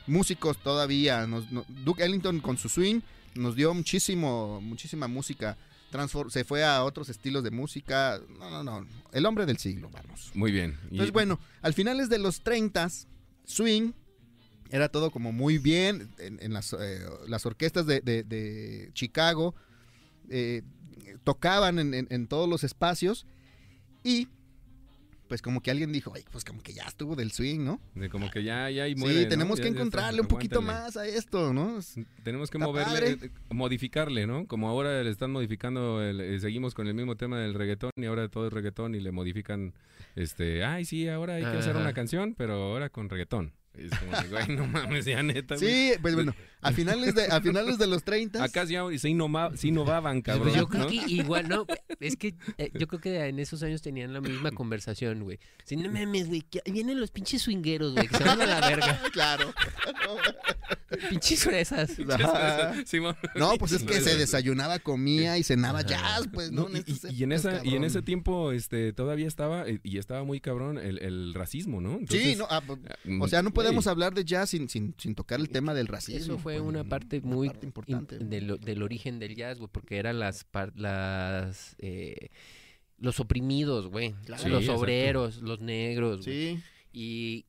músicos todavía. Nos- no- Duke Ellington con su swing nos dio muchísimo, muchísima música. Se fue a otros estilos de música. No, no, no. El hombre del siglo, vamos. Muy bien. Y- Entonces, bueno, al finales de los 30, swing era todo como muy bien. En, en las, eh, las orquestas de, de- de Chicago eh, tocaban en, en- en todos los espacios. Y pues como que alguien dijo, "Ay, pues como que ya estuvo del swing, ¿no? de como que ya, ya y Sí, muere. ¿no? tenemos Ya- que ya está, encontrarle un poquito aguántale. más a esto, ¿no? Tenemos que Está moverle, padre. eh, modificarle, ¿no? Como ahora le están modificando, el- eh, seguimos con el mismo tema del reggaetón y ahora todo es reggaetón y le modifican, este, ay, sí, ahora hay que hacer una canción, pero ahora con reggaetón. Es como de, güey, no mames, ya neta, güey. Sí, pues bueno, a finales de, a finales de los 30 Acá ya se, innova- se innovaban, cabrón. Pues yo creo ¿no? que igual, no, es que eh, yo creo que en esos años tenían la misma conversación, güey. Si no mames, güey, vienen los pinches swingueros, güey, que se van a la verga. claro. Pinches fresas. No, pues es que se desayunaba, comía y cenaba Ajá. jazz, pues, ¿no? No, y, estas y- y en esa y en ese tiempo este todavía estaba eh, y estaba muy cabrón el, el racismo, ¿no? Entonces, Sí, no, ah, pues, mm, o sea, no podemos hablar de jazz sin, sin, sin tocar el tema del racismo. Eso fue pues, una parte muy parte importante. in- del, del origen del jazz, güey, porque eran las, par- las eh, los oprimidos, güey, Claro. Sí, los exacto. obreros, los negros, güey. Sí, Y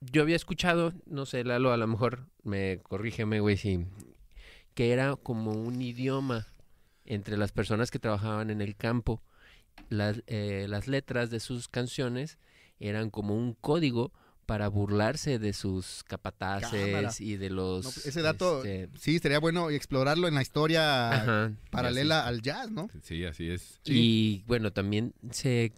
yo había escuchado, no sé, Lalo, a lo mejor me corrígeme, güey, si que era como un idioma entre las personas que trabajaban en el campo. Las, eh, las letras de sus canciones eran como un código para burlarse de sus capataces Cámara. y de los... No, pues, ese dato- este, sí, sería bueno explorarlo en la historia ajá. paralela al jazz, ¿no? Sí, así es. Y bueno, también se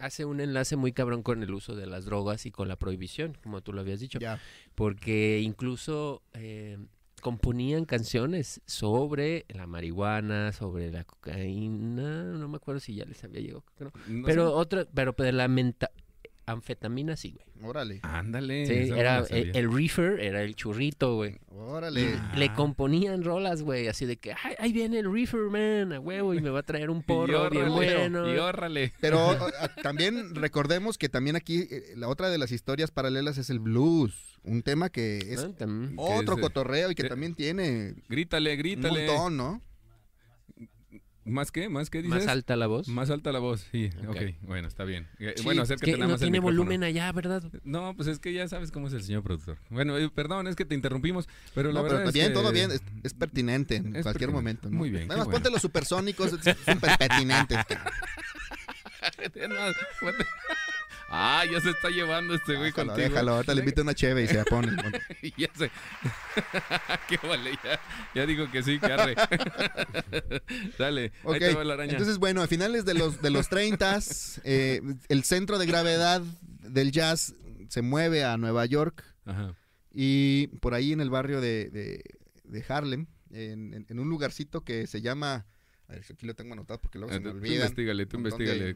hace un enlace muy cabrón con el uso de las drogas y con la prohibición, como tú lo habías dicho. Ya. porque incluso eh, componían canciones sobre la marihuana, sobre la cocaína, no me acuerdo si ya les había llegado, creo. No pero sé. otra, pero de la menta- anfetamina sí, güey. Órale, ándale. Sí, no era el, el reefer, era el churrito, güey. órale. Ah. Le componían rolas, güey, así de que, ay, ahí viene el reefer, man, a huevo, y me va a traer un porro bien bueno. Y órrale. Pero también recordemos que también aquí eh, la otra de las historias paralelas es el blues, un tema que es Ah, otro es, cotorreo y que eh, también tiene Grítale, un grítale. montón, ¿no? ¿Más qué? ¿Más qué dices? Más alta la voz. Más alta la voz, sí. Ok. Bueno, está bien. Eh, Sí, bueno, Es acércate que nada no más el tiene micrófono. volumen allá, ¿verdad? No, pues es que ya sabes cómo es el señor productor. Bueno, eh, perdón, es que te interrumpimos, pero la No, pero verdad bien, es que- todo bien, es, es pertinente en Es cualquier pertinente. momento. ¿no? Muy bien, Además, bueno. ponte los supersónicos, son súper pertinentes. ah, ya se está llevando este güey Déjalo, contigo. déjalo, ahorita le invito una cheve y se la pone. ya sé. Qué vale, ya, ya digo que sí, que arre. Dale, ahí Ok, te va la araña. entonces bueno, a finales de los, de los 30, eh, el centro de gravedad del jazz se mueve a Nueva York Ajá. y por ahí en el barrio de, de- de Harlem, en, en- en un lugarcito que se llama... A ver, aquí lo tengo anotado porque luego se me tú olvidan. investigale, tú investigale.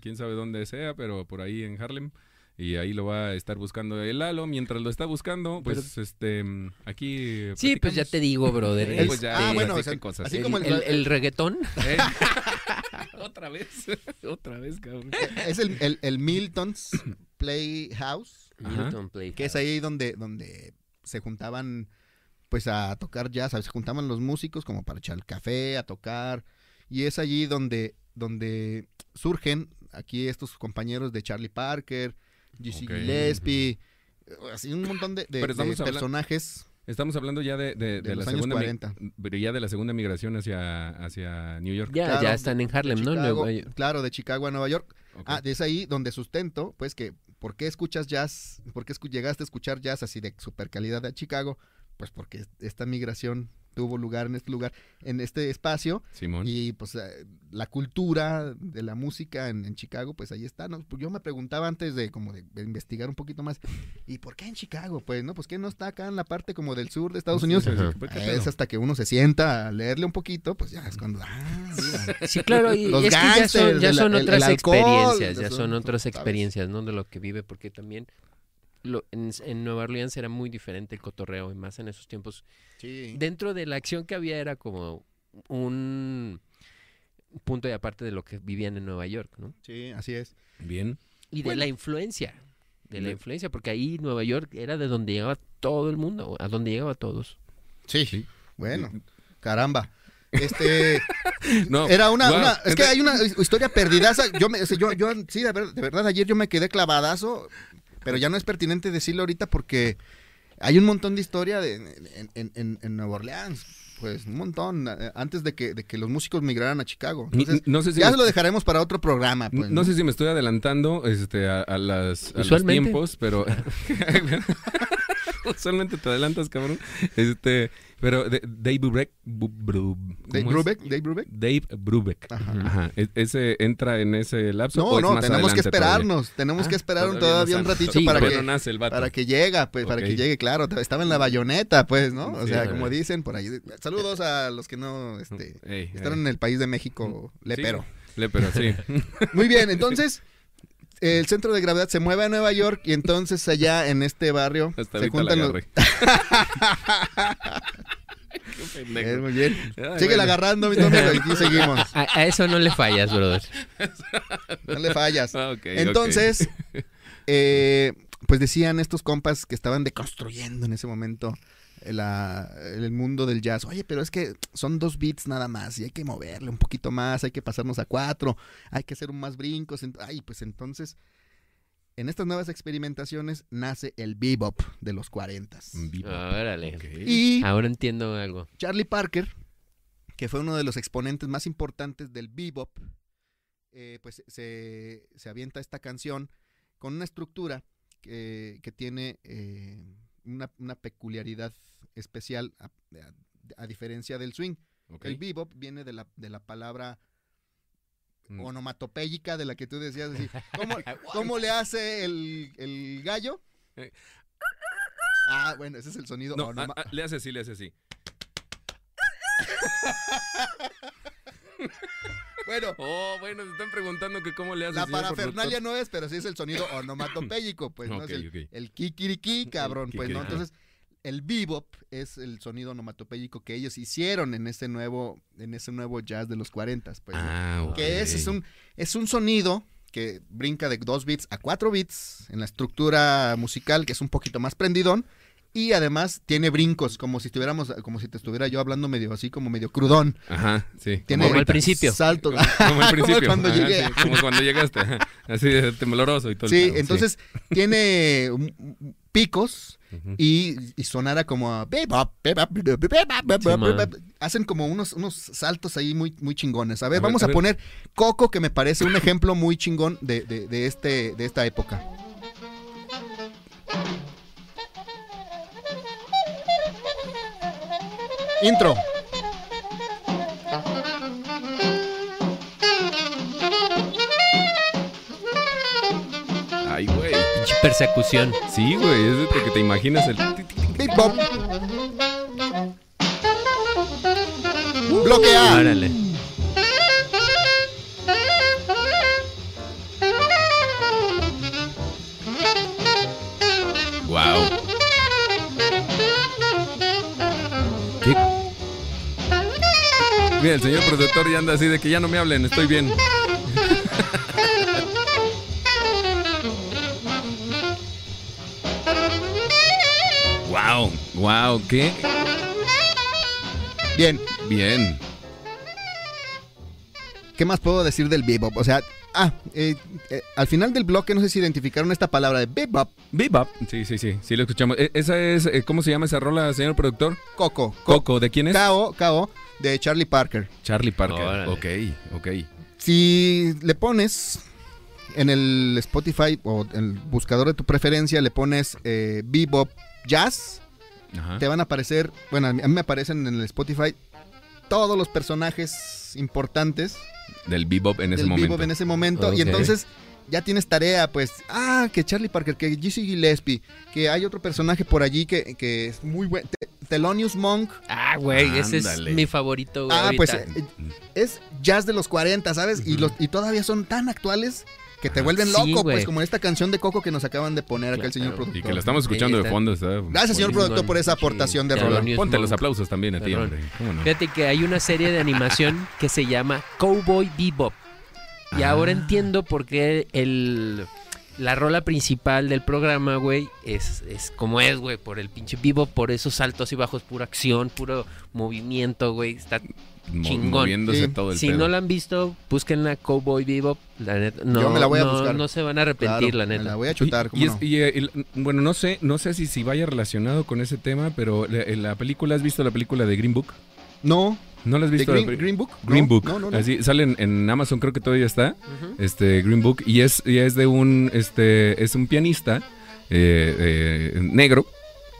Quién sabe dónde sea, pero por ahí en Harlem. Y ahí lo va a estar buscando el Lalo. Mientras lo está buscando, pues este aquí. Sí, pues ya te digo, brother. Eh, es- pues ya, ah, bueno, sí o sea, cosas. así el, como el- el- el reggaetón. ¿Eh? Otra vez. Otra vez, cabrón. Es el, el, el Milton's Playhouse. Milton Play. que es ahí donde, donde se juntaban pues a tocar jazz, ¿sabes? se juntaban los músicos como para echar el café, a tocar, y es allí donde, donde surgen aquí estos compañeros de Charlie Parker, Ok. Gillespie, así un montón de, personajes Estamos hablando ya de, de, de de la los años segunda mi- 40. pero ya de la segunda migración hacia, hacia New York. Ya, Claro, ya están en de Harlem, ¿no? Chicago, Nueva York. claro, de Chicago a Nueva York. Ah, es ahí donde sustento, pues que, ¿por qué escuchas jazz? ¿Por qué escu- llegaste a escuchar jazz así de super calidad a Chicago? Pues porque esta migración tuvo lugar en este lugar, en este espacio, Simón. y pues eh, la cultura de la música en, en Chicago, pues ahí está, ¿no? Pues yo me preguntaba antes de como de, de investigar un poquito más, ¿y por qué en Chicago? Pues, ¿no? Pues que no está acá en la parte como del sur de Estados Unidos. Ajá. Ah, ¿Qué Es hasta que uno se sienta a leerle un poquito, pues ya es cuando, ah. Sí, claro, y Los es que ya son, gángsters, ya el- son el- otras el alcohol, experiencias, ya son- son otras ¿sabes? experiencias, ¿no? De lo que vive, porque también lo- en, en Nueva Orleans era muy diferente el cotorreo, y más en esos tiempos. Sí. Dentro de la acción que había era como un punto y aparte de lo que vivían en Nueva York, ¿no? Sí, así es. Bien. Y de la influencia, de la influencia, porque ahí Nueva York era de donde llegaba todo el mundo, a donde llegaba todos. Sí. Sí. Bueno, caramba. Este No. era una, wow. una- es que hay una historia perdidaza. Yo me, yo, yo sí, de, ver- de verdad ayer yo me quedé clavadazo, pero ya no es pertinente decirlo ahorita porque hay un montón de historia de, en, en- en- en Nueva Orleans, pues un montón eh, antes de que, de que los músicos migraran a Chicago. Entonces, no sé si ya me- se lo dejaremos para otro programa. Pues, no sé si me estoy adelantando este, a, a las, a los tiempos, pero Usualmente te adelantas, cabrón. Este, pero de- Dave Brubeck. Bu- Bru- Dave. Brubeck, Dave Brubeck. Dave Brubeck. Ajá. Ajá. ¿E- ¿Ese entra en ese lapso? No, no, tenemos que todavía? esperarnos, tenemos que Ah, esperar todavía no todavía un ratito Sí, para que nace el vato. para que llega, pues para que llegue, claro, estaba en la bayoneta, pues, ¿no? O Sí, sea, como dicen por ahí. Saludos a los que no este, Ey, están en el país de México, lepero. Sí, lepero, sí. Muy bien, entonces el centro de gravedad se mueve a Nueva York y entonces allá en este barrio Hasta se juntan los... Qué Eh, muy bien. Ay, Síguela bueno. agarrando, mi aquí seguimos. A, a eso no le fallas, brother. No le fallas. Ah. Entonces, eh, pues decían estos compas que estaban deconstruyendo en ese momento la- el mundo del jazz. Oye, pero es que son dos beats nada más y hay que moverle un poquito más, hay que pasarnos a cuatro, hay que hacer un más brincos. Ay, pues entonces, en estas nuevas experimentaciones nace el bebop de los 40 Vivo. Órale. Y Ahora entiendo algo. Charlie Parker, que fue uno de los exponentes más importantes del bebop, eh, pues se, se avienta esta canción con una estructura que, que tiene eh, una, una peculiaridad especial a, a- a diferencia del swing. El bebop viene de la, de la palabra Mm. onomatopéyica de la que tú decías. así, ¿Cómo, cómo le hace el, el gallo? Eh. Ah, bueno, ese es el sonido No, onoma- ah, ah, le hace así, le hace así. Bueno, Oh, bueno, se están preguntando que cómo le hace. La parafernalia no es, pero sí es el sonido onomatopéyico, pues, ¿no? Es el, ok. el kikiriki, cabrón, pues, ¿no? Entonces, el bebop es el sonido onomatopéyico que ellos hicieron en ese nuevo, en ese nuevo jazz de los 40, pues, ¿no? Ah. Que es, es un, es un sonido que brinca de 2 bits a 4 bits en la estructura musical, que es un poquito más prendidón. Y además tiene brincos, como si estuviéramos, como si te estuviera yo hablando medio así, como medio crudón. Ajá, sí. Tiene Como al principio. Saltos. Como al principio. cuando Ajá, llegué. sí, como cuando llegaste. Así de tembloroso y todo. Sí, entonces tiene picos y, y sonara como a Sí, hacen como unos, unos saltos ahí muy, muy chingones. A ver, A ver, vamos a a, ver. poner Coco, que me parece un ejemplo muy chingón de, de, de este, de esta época. Intro. Ay, güey. Pinche persecución. Sí, güey, es de que te imaginas el... Bebop. Bloquear. Órale. Wow. Mira, el señor productor ya anda así de que ya no me hablen, estoy bien. Wow, wow, qué Bien. bien. ¿Qué más puedo decir del bebop? O sea, ah, eh, eh, al final del bloque no sé si identificaron esta palabra de bebop, Bebop. Sí, sí, sí, sí lo escuchamos. E- Esa es, eh, ¿cómo se llama esa rola, señor productor? Coco. Coco, ¿de quién es? K.O. K.O. de Charlie Parker. Charlie Parker. Órale. Ok, ok. Si le pones en el Spotify o en el buscador de tu preferencia, le pones eh, bebop jazz, Ajá. te van a aparecer, bueno, a mí me aparecen en el Spotify todos los personajes importantes Del bebop en ese del momento. bebop en ese momento. Y entonces ya tienes tarea, pues, ah, que Charlie Parker, que Jesse Gillespie, que hay otro personaje por allí que, que es muy bueno. Thelonious Monk. Ah, güey, ese es mi favorito, güey. Ah, pues eh, es jazz de los 40, ¿sabes? y, los, y todavía son tan actuales que te vuelven loco, pues como en esta canción de Coco que nos acaban de poner acá el señor Claro. Y productor. que la estamos escuchando de fondo. Está Gracias, señor productor, por esa aportación de Sí, rola. Thelonious Ponte los aplausos también a ti, hombre. ¿Cómo no? Fíjate que hay una serie de animación que se llama Cowboy Bebop. Y Ah. ahora entiendo por qué el, la rola principal del programa, güey, es, es como es, güey, por el pinche Bebop, por esos altos y bajos, pura acción, puro movimiento, güey. Está chingón. Moviéndose Sí. todo el si pedo. no la han visto, búsquenla Cowboy Bebop. La neta, no, Yo me la voy a no- buscar. no se van a arrepentir, Claro, la me neta. la voy a chutar, Y- ¿cómo y es- no? y, eh, el- bueno, no sé, no sé si, si vaya relacionado con ese tema, pero la, en la película, ¿has visto la película de Green Book? No, ¿No la has ¿de visto? Green, la Green Book? Green No, Book. No, no. Así, sale en, en Amazon, creo que todavía está. Este Green Book. Y es, y es de un este es un pianista eh, eh, negro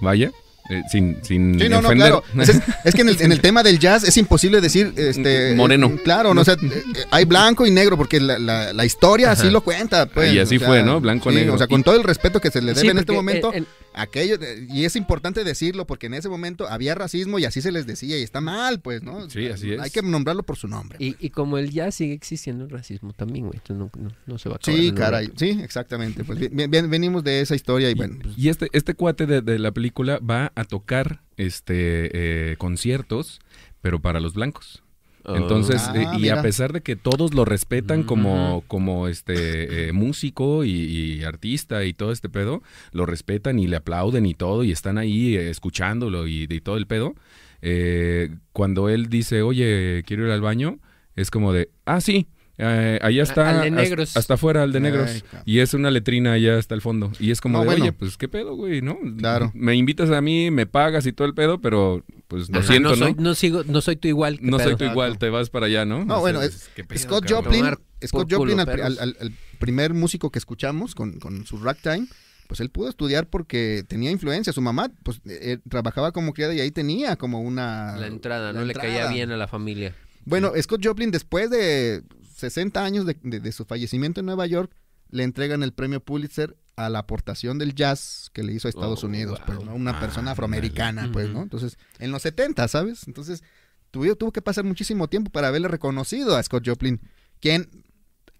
vaya. Eh, sin sin Sí, no, no, ofender. claro. Es, es- es que en el, en el tema del jazz es imposible decir, este... Moreno. eh, Claro, no, o sea, eh, hay blanco y negro porque la, la- la historia así lo cuenta, pues. Y así o sea, fue, ¿no? Blanco, sí, negro. O sea, con todo el respeto que se le debe Sí, en este momento, en- aquello, y es importante decirlo porque en ese momento había racismo y así se les decía y está mal, pues, ¿no? Sí, así es. Hay que nombrarlo por su nombre. y, y como el jazz sigue existiendo el racismo también, güey. No, no, no se va a acabar. Sí, caray, sí, exactamente. Pues bien- venimos de esa historia y, Y, bueno, pues, y este, este cuate de, de la película va a tocar este eh, conciertos, pero para los blancos. Entonces, Ah, eh, y mira. a pesar de que todos lo respetan como, como este eh, músico y, y artista y todo este pedo, lo respetan y le aplauden y todo, y están ahí eh, escuchándolo y, y todo el pedo. eh, cuando él dice, oye, quiero ir al baño, es como de, ah, sí, eh, allá está, al de negros. hasta afuera, al de negros. Ay. Y es una letrina allá hasta el fondo. Y es como No, de, bueno. oye, pues qué pedo, güey, ¿no? Claro. Me invitas a mí, me pagas y todo el pedo, pero pues lo Ajá, siento, no, ¿no? soy, no sigo, no soy tú igual. ¿qué No soy tú igual, te vas para allá, ¿no? No, bueno, es- qué pedo, Scott cabrón. Joplin, Tomar Scott Joplin culo, al, primer músico que escuchamos con, con su ragtime, pues él pudo estudiar porque tenía influencia. Su mamá, pues, eh, trabajaba como criada y ahí tenía como una... La entrada, la no le caía bien a la familia. Bueno, Scott Joplin, después de 60 años de, de- de su fallecimiento en Nueva York, le entregan el premio Pulitzer a la aportación del jazz que le hizo a Estados Oh, Unidos, pues. Una Ah, persona afroamericana, pues, ¿no? Entonces, en los 70, ¿sabes? Entonces, tuvo, tuvo que pasar muchísimo tiempo para haberle reconocido a Scott Joplin quién,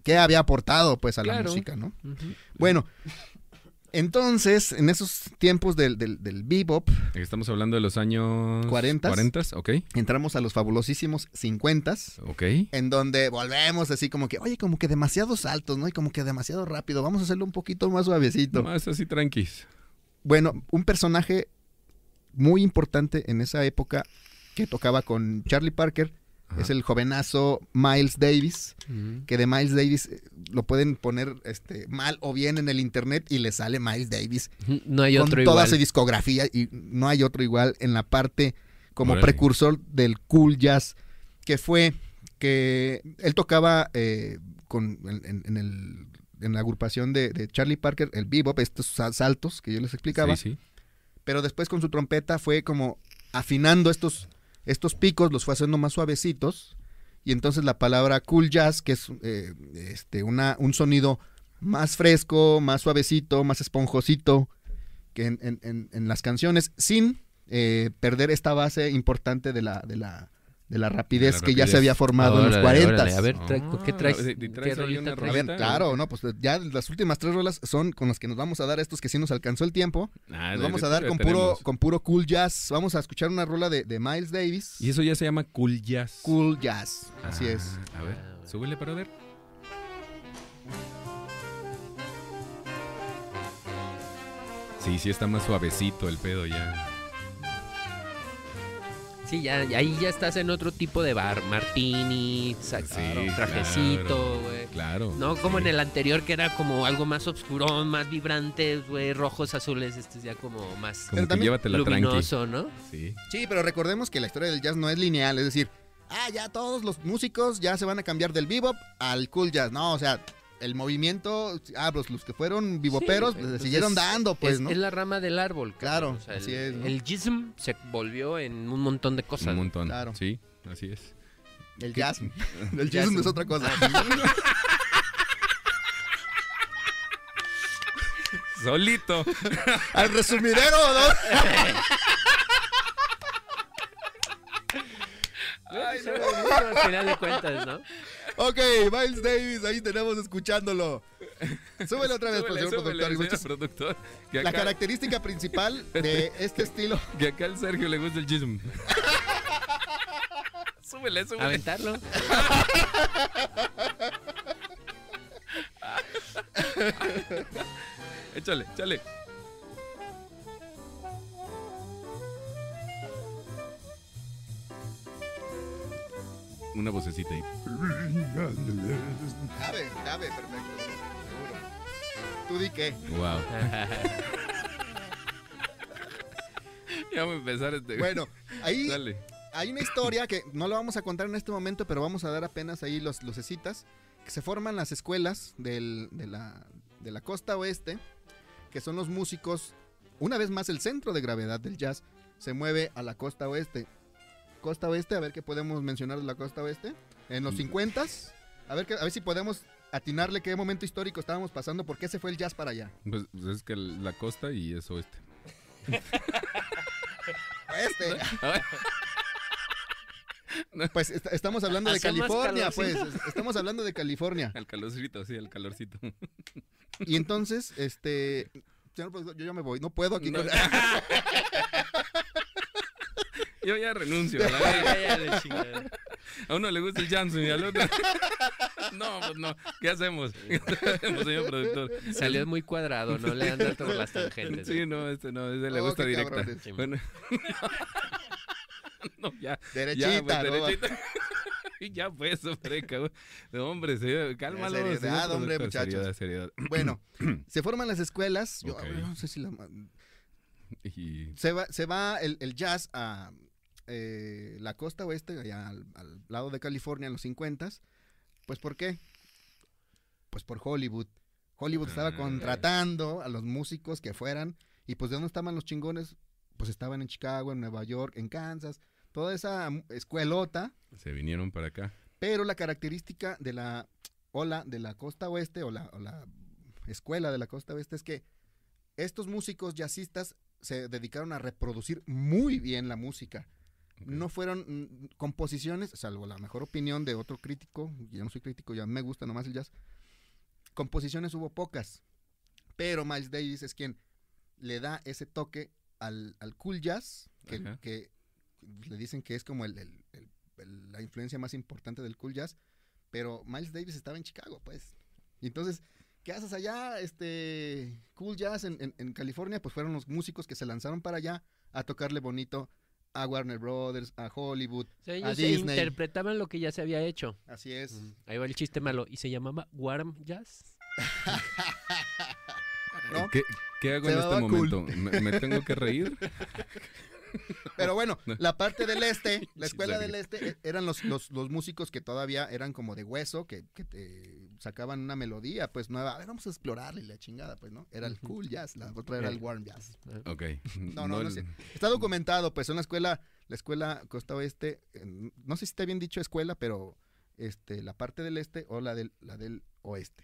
qué había aportado, pues, a la música, ¿no? Bueno, entonces, en esos tiempos del, del, del bebop, Estamos hablando de los años... ¿Cuarentas? 40, ok, entramos a los fabulosísimos 50 ok. en donde volvemos así como que, oye, como que demasiados altos, ¿no? Y como que demasiado rápido, vamos a hacerlo un poquito más suavecito. Más así tranquis. Bueno, un personaje muy importante en esa época que tocaba con Charlie Parker Ajá. es el jovenazo Miles Davis, que de Miles Davis eh, lo pueden poner este, mal o bien en el internet y le sale Miles Davis No hay con otro toda igual. su discografía y no hay otro igual en la parte como Órale. precursor del cool jazz que fue que él tocaba eh, con en, en- en el en la agrupación de, de Charlie Parker el bebop estos sa- saltos que yo les explicaba Sí, sí. pero después con su trompeta fue como afinando estos estos picos los fue haciendo más suavecitos y entonces la palabra cool jazz que es eh, este una un sonido más fresco más suavecito más esponjosito que en, en- en- las canciones sin eh, perder esta base importante de la de la de la rapidez, que ya se había formado en los Órale, 40 órale, A ver, trae- Ah, ¿qué traes? a ver, ¿y traes ¿Qué rolita traes? a ver, claro, no, pues ya las últimas tres rolas son con las que nos vamos a dar estos que sí nos alcanzó el tiempo. Ah, Nos de- vamos a dar con puro, con puro cool jazz. Vamos a escuchar una rola de, de Miles Davis. Y eso ya se llama cool jazz. Cool jazz, así Ah, es. A ver, súbele para ver. Sí, sí está más suavecito el pedo ya. Sí, ya, ahí ya estás en otro tipo de bar. Martini, sa- Sí, trajecito, claro. güey. Claro. No como sí. en el anterior que era como algo más oscurón, más vibrante, güey, rojos, azules, este es ya como más Como también tranqui. luminoso, ¿no? Sí. Sí, pero recordemos que la historia del jazz no es lineal, es decir, ah, ya todos los músicos ya se van a cambiar del bebop al cool jazz. No, o sea, el movimiento, ah, pues los que fueron beboperos Sí, pues, siguieron dando, pues, es, ¿no? es la rama del árbol. Claro, o sea, así el, es, ¿no? El jism se volvió en un montón de cosas. Un montón. Claro. Sí, así es. El jazz. El Jazz. es otra cosa. Solito. Al resumidero, ¿no? Ay, no, al final de cuentas, ¿no? Ok, Miles Davis, ahí tenemos escuchándolo. Súbele otra vez, por Súbele, señor súbele, productor. señor productor. Que La característica principal de este estilo. que acá al Sergio le gusta el chism. súbele, súbele. Aventarlo. Échale, échale. Una vocecita ahí. Cabe, cabe, perfecto. Seguro. ¿Tú di qué? Wow. ya voy a empezar este. Bueno, ahí Dale. hay una historia que no la vamos a contar en este momento, pero vamos a dar apenas ahí los lucecitas. Que se forman las escuelas del- de, la, de la costa oeste, que son los músicos una vez más el centro de gravedad del jazz se mueve a la costa oeste. Costa oeste, a ver qué podemos mencionar de la costa oeste. En los 50 a ver, qué- a ver si podemos atinarle qué momento histórico estábamos pasando, por qué se fue el jazz para allá. Pues, pues es que la costa y es oeste. Oeste. Pues est- estamos hablando de California, pues. Estamos hablando de California. Al calorcito, sí, al calorcito. Y entonces, este. Señor yo ya me voy. No puedo aquí. No. con- Yo ya renuncio. a la Ya, verga. ya, de chingada. A uno le gusta el Janssen y al otro. No, pues no. ¿Qué hacemos? ¿Qué hacemos, señor productor? Salió muy cuadrado, no le andan por las tangentes. Sí, no, este no, ese le Oh, gusta qué directa. cabrones. Bueno. No, ya. Derechita, ya, pues, ¿no? derechita. Y ya pues, hombre, cabrón. No, hombre, señor, cálmalo. seriedad, señor hombre, muchachos. Seriedad, seriedad. Bueno, se forman las escuelas. Yo no sé si la. Y Se va, se va el, el jazz a eh, la costa oeste, allá al, al lado de California en los 50 Pues ¿por qué? Pues por Hollywood. Hollywood estaba Ah. contratando a los músicos que fueran. Y pues de dónde estaban los chingones, pues estaban en Chicago, en Nueva York, en Kansas. Toda esa escuelota. se vinieron para acá. Pero la característica de la ola de la costa oeste o la, o la escuela de la costa oeste es que estos músicos jazzistas se dedicaron a reproducir muy bien la música. No fueron mm, composiciones, salvo la mejor opinión de otro crítico, yo no soy crítico, ya me gusta nomás el jazz. Composiciones hubo pocas, pero Miles Davis es quien le da ese toque al, al cool jazz, que, le dicen que es como el- el- el- el- la influencia más importante del cool jazz, pero Miles Davis estaba en Chicago, pues. Entonces, ¿qué haces allá? Este cool jazz en, en- en California, pues fueron los músicos que se lanzaron para allá a tocarle bonito a Warner Brothers, a Hollywood. O sea, A ellos se Disney. interpretaban lo que ya se había hecho. Así es. Ahí va el chiste malo. ¿Y se llamaba Warm Jazz? ¿No? ¿Qué, qué hago Se en este llamaba cool. momento? ¿Me, me tengo que reír? Pero bueno, la parte del este, la escuela del este, eh, eran los, los, los músicos que todavía eran como de hueso, que, que te sacaban una melodía, pues nueva. A ver, vamos a explorarle la chingada, pues, ¿no? Era el cool jazz, la otra era el Ok. warm jazz. Ok. No, no, no sé. Está documentado, pues, en la escuela, la escuela Costa Oeste, eh, no sé si está bien dicho escuela, pero este, la parte del este o la del, la del oeste.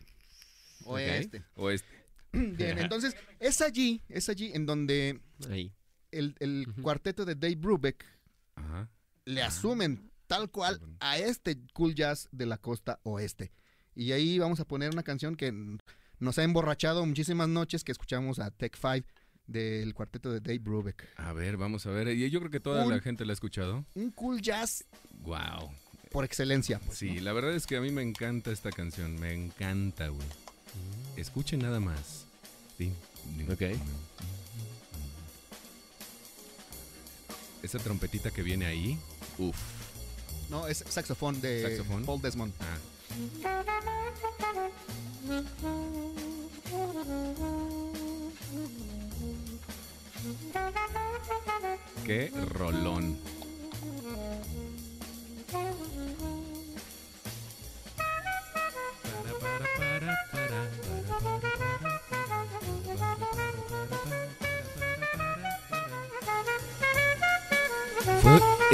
Oeste. O este. Bien, entonces, es allí, es allí en donde Ahí. El, cuarteto de Dave Brubeck Ajá. le Ah. asumen tal cual a este cool jazz de la costa oeste. Y ahí vamos a poner una canción que nos ha emborrachado muchísimas noches que escuchamos a Tech Five del cuarteto de Dave Brubeck. A ver, vamos a ver. Y yo creo que toda Un- la gente la ha escuchado. Un cool jazz Wow. por excelencia. pues, Sí, ¿no? la verdad es que a mí me encanta esta canción. Me encanta, güey. Escuchen nada más. Din, Ok. Esa trompetita que viene ahí. Uf. No, es saxofón de ¿Saxofón? Paul Desmond. Ah. Qué rolón.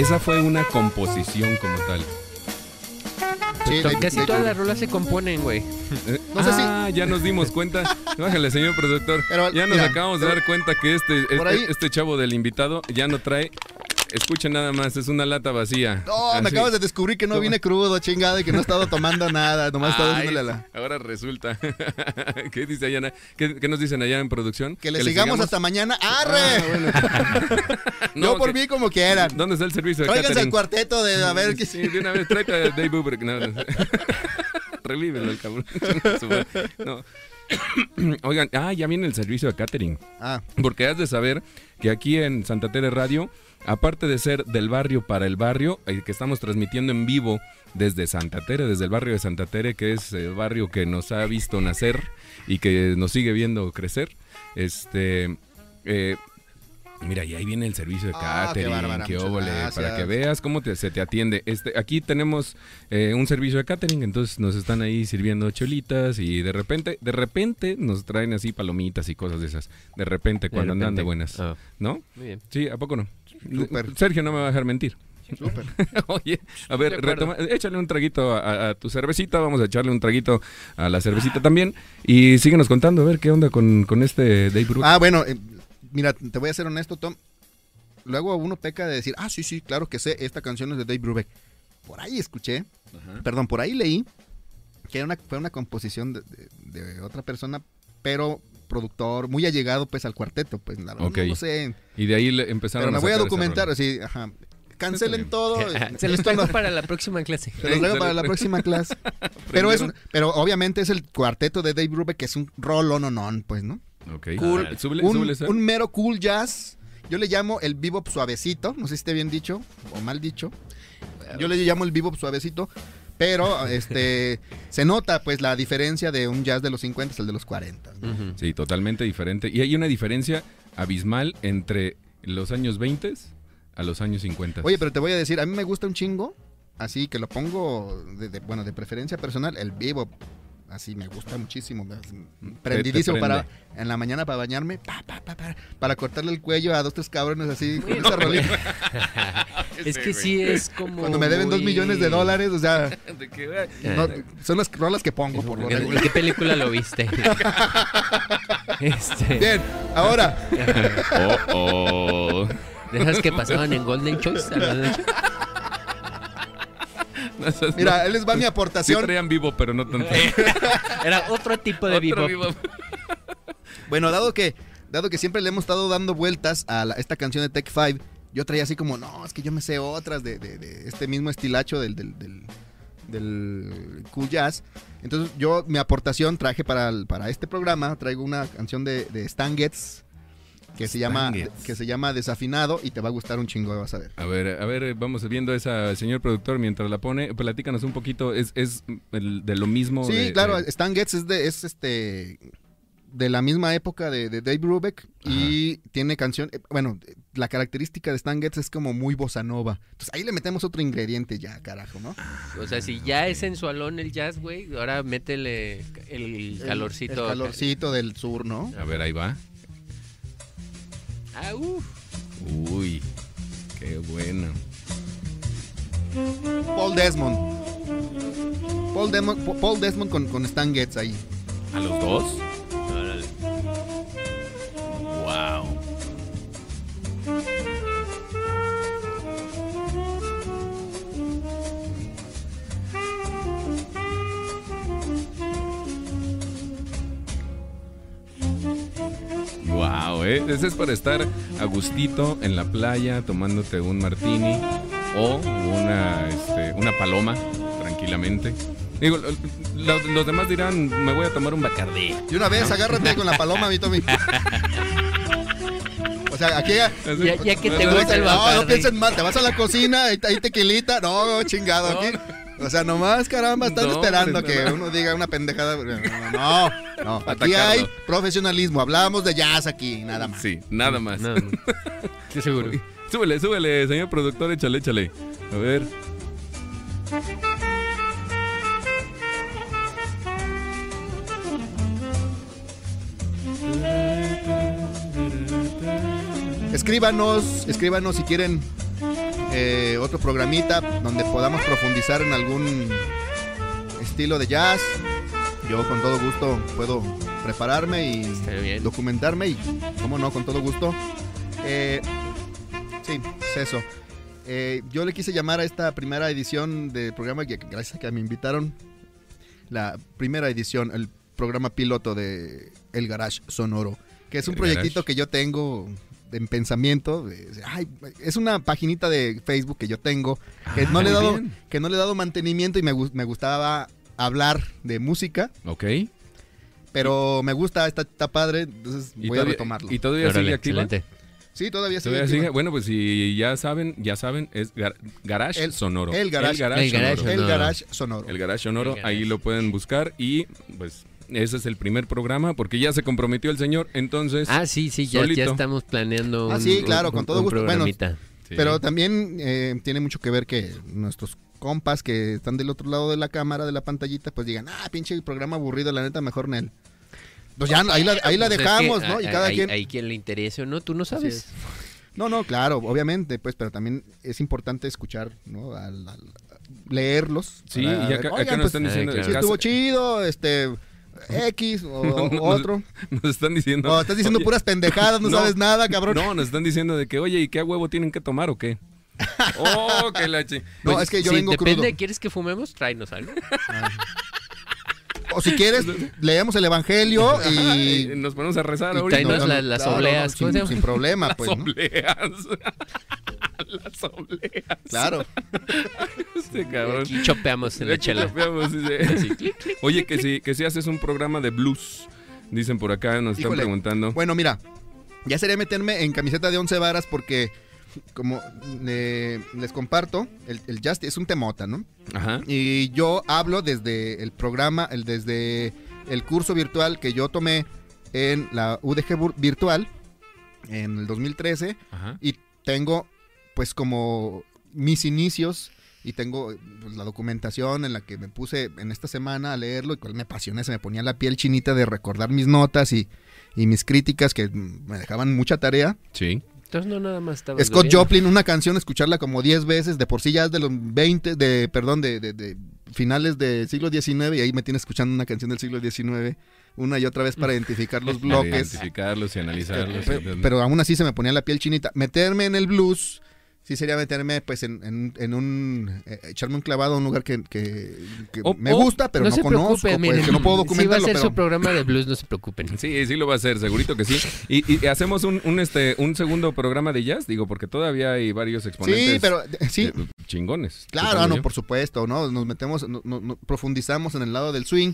Esa fue una composición como tal. Sí, Casi todas las rolas se componen, güey. Eh, No sé si- ah, ya nos dimos cuenta. Bájale, señor productor. Pero, ya nos mira, acabamos de dar cuenta que este, este, ahí- este chavo del invitado ya no trae. Escuchen nada más, es una lata vacía. No, me acabas de descubrir que no vine crudo, chingada, y que no he estado tomando nada, nomás he estado Ay, haciéndole a la... Ahora resulta. ¿Qué dice allá? ¿Qué, qué nos dicen allá en producción? Que le sigamos, hasta mañana. ¡Arre! Ah, bueno. Yo No, por que- mí como quieran. ¿Dónde está el servicio de Tráiganse el cuarteto de a ver qué... Sí, de una vez, tráete a Dave Bubrick. No, no. Revívelo el cabrón. No. Oigan, ah, ya viene el servicio de catering. Ah, Porque has de saber que aquí en Santa Tere Radio, aparte de ser del barrio para el barrio, eh, que estamos transmitiendo en vivo desde Santa Tere, desde el barrio de Santa Tere, que es el barrio que nos ha visto nacer y que nos sigue viendo crecer, este, eh, Mira, y ahí viene el servicio de Ah, qué catering, qué muchas óvole, para que veas cómo te- se te atiende. Este, aquí tenemos eh, un servicio de catering, entonces nos están ahí sirviendo cholitas y de repente, de repente nos traen así palomitas y cosas de esas. De repente, De cuando andan de buenas. Ah, ¿No? muy bien. Sí, ¿a poco no? Sergio no me va a dejar mentir. Súper. Oye, a ver, retoma- échale un traguito a, a tu cervecita, vamos a echarle un traguito a la cervecita también y síguenos contando, a ver qué onda con, con este Dave Brubeck. Ah, bueno, eh, mira, te voy a ser honesto, Tom. Luego uno peca de decir, ah, sí, sí, claro que sé, esta canción es de Dave Brubeck. Por ahí escuché, Ajá. perdón, por ahí leí que era una, fue una composición de, de- de otra persona, pero productor, muy allegado pues al cuarteto, pues la verdad, no lo sé. Y de ahí le empezaron Pero me voy a documentar, así, ajá. Cancelen todo. Se los traigo no- para la próxima clase. se los traigo para la próxima clase. pero es un- pero obviamente es el cuarteto de Dave Brubeck, que es un rollo no non, pues, ¿no? Ok. Cool. Ah, súbele- un, súbele esa. un mero cool jazz. Yo le llamo el bebop suavecito. No sé si esté bien dicho o mal dicho. Yo le llamo el bebop suavecito. Pero este se nota pues la diferencia de un jazz de los 50 al de los 40. ¿no? Ujú. Sí, totalmente diferente. Y hay una diferencia abismal entre los años 20 a los años 50. Oye, pero te voy a decir, a mí me gusta un chingo. Así que lo pongo, de, de- bueno, de preferencia personal, el bebop. Así me gusta muchísimo. me- Prendidísimo para en la mañana para bañarme, pa, pa, pa, pa, para cortarle el cuello a dos, tres cabrones así. con esa rolita. Es que sí es como. Cuando me deben dos millones de dólares, o sea, no, son las rolas que pongo por lo ¿En regular. qué película lo viste? este, Bien, ahora, Oh, oh. de esas que pasaban en Golden Choice. Mira, él les va mi no- sí aportación. traían vivo, pero no tanto. Era otro tipo de Otro bebop. Bueno, dado que, dado que siempre le hemos estado dando vueltas a la- esta canción de Tech 5, yo traía así como, no, es que yo me sé otras de, de- de este mismo estilacho del, del, del- del cool jazz. Entonces yo mi aportación traje para, el- para este programa, traigo una canción de, de Stan Getz que se, llama, que se llama Desafinado y te va a gustar un chingo, vas a ver. A ver, a ver, vamos viendo esa señor productor mientras la pone. Platícanos un poquito, es, es el- de lo mismo. Sí, de- claro, de- Stan Getz es de, es este de la misma época de, de Dave Brubeck y tiene canción, eh, bueno, la característica de Stan Getz es como muy bossa nova. Entonces ahí le metemos otro ingrediente ya, carajo, ¿no? O sea, si ya es sensualón el jazz, güey, ahora métele el calorcito. El, calorcito del sur, ¿no? A ver, ahí va. Ah, uf. Uy, qué bueno. Paul Desmond. Paul, Desmond- Paul Desmond con, con Stan Getz ahí. ¿A los dos? Wow. Wow, ¿eh? Ese es para estar a gustito en la playa tomándote un martini o una, este, una paloma tranquilamente. Digo, lo- lo- los demás dirán, me voy a tomar un bacardí. Y una vez, agárrate con la paloma, mi Tommy. O sea, aquí... Ya, ya que te No, gusta el No, no Bacardi. piensen mal, te vas a la cocina, ahí, ahí tequilita, no, chingado, aquí. O sea, nomás, caramba, están No, esperando que no. uno diga una pendejada. No, no, no. Aquí Atacarlo. hay profesionalismo, hablamos de jazz aquí, nada más. Sí, nada más. Nada más. Estoy seguro. Súbele, súbele, señor productor, échale, échale. A ver. Escríbanos, escríbanos si quieren eh, otro programita donde podamos profundizar en algún estilo de jazz. Yo con todo gusto puedo prepararme y documentarme y, como no, con todo gusto. Eh, sí, es eso. Eh, yo le quise llamar a esta primera edición del programa, que gracias a que me invitaron, la primera edición, el programa piloto de El Garage Sonoro, que es un El proyectito Garage. que yo tengo en pensamiento. de- ay, es una paginita de Facebook que yo tengo, que, no, Ah, le he dado, bien. que no le he dado mantenimiento y me, me gustaba hablar de música, Ok. pero me gusta, está, está padre, entonces ¿Y voy a retomarlo. ¿Y todavía Órale, sigue activa? excelente. Sí, todavía sigue. ¿Todavía sigue? Bueno, pues si ya saben, ya saben, es gar- Garage El- Sonoro. el Garage- el Garage Sonoro. El. Garage Sonoro. El Garage Sonoro, El Garage. ahí lo pueden buscar y pues Ese es el primer programa, porque ya se comprometió el señor, entonces... Ah, sí, sí, ya, ya estamos planeando Ah, un- sí, claro, un- con todo gusto. Bueno, sí. Pero también eh, tiene mucho que ver que nuestros compas que están del otro lado de la cámara, de la pantallita, pues digan, ah, pinche programa aburrido, la neta, mejor Nel. Pues ya, ahí la, ahí la Pues es que dejamos, ¿no? Y a- cada hay, quien... hay quien le interese o no, tú no sabes. es. No, no, claro, obviamente, pues, pero también es importante escuchar, ¿no? Al- al- leerlos. Sí, y ver, acá, acá "Oigan, nos pues, están diciendo... claro. sí estuvo chido, este, X o, o otro. nos están diciendo... No, estás diciendo Oye, puras pendejadas, no, no. sabes nada, cabrón. No, nos están diciendo de que, oye, ¿y qué a huevo tienen que tomar o qué? Oh, que la chi- No, Oye, es que yo Sí, vengo depende, crudo. ¿quieres que fumemos? Tráenos algo. O si quieres, leemos el evangelio y... y nos ponemos a rezar Y ahorita. tráenos No, no, la- las claro, obleas, no, ¿cómo se sin, sin problema, Las pues. obleas. Las obleas. Claro. Este cabrón. Aquí chopeamos en la Aquí chela. chopeamos, dice. Oye, que si, que si haces un programa de blues, dicen por acá, nos están Híjole. preguntando. Bueno, mira, ya sería meterme en camiseta de 11 varas porque, como eh, les comparto, el, el jazz es un temota, ¿no? Ajá. Y yo hablo desde el programa, el, desde el curso virtual que yo tomé en la UDG Virtual en el 2013 Ajá. y tengo pues como mis inicios y tengo pues, la documentación en la que me puse en esta semana a leerlo y cual me apasioné, se me ponía la piel chinita de recordar mis notas y, y mis críticas que me dejaban mucha tarea. Sí. Entonces no nada más estaba. Scott Joplin, una canción, escucharla como 10 veces, de por sí ya es de los 20, de, perdón, de, de- de finales del siglo XIX, y ahí me tiene escuchando una canción del siglo XIX, una y otra vez para identificar los Para bloques. identificarlos y analizarlos. Pe- Pero, aún así se me ponía la piel chinita. Meterme en el blues, sí sería meterme pues en, en- en un, eh, echarme un clavado a un lugar que, que- que O- me gusta, pero no, se conozco, preocupen, pues, miren, que no puedo Si va a documentarlo, ser pero... su programa de blues, no se preocupen. Sí, sí lo va a hacer, segurito que sí. Y, y hacemos un, un, este, un segundo programa de jazz, digo, porque todavía hay varios exponentes Sí, pero eh, sí, eh, chingones. Claro, ah, no, yo. por supuesto, ¿no? Nos metemos, no- no- profundizamos en el lado del swing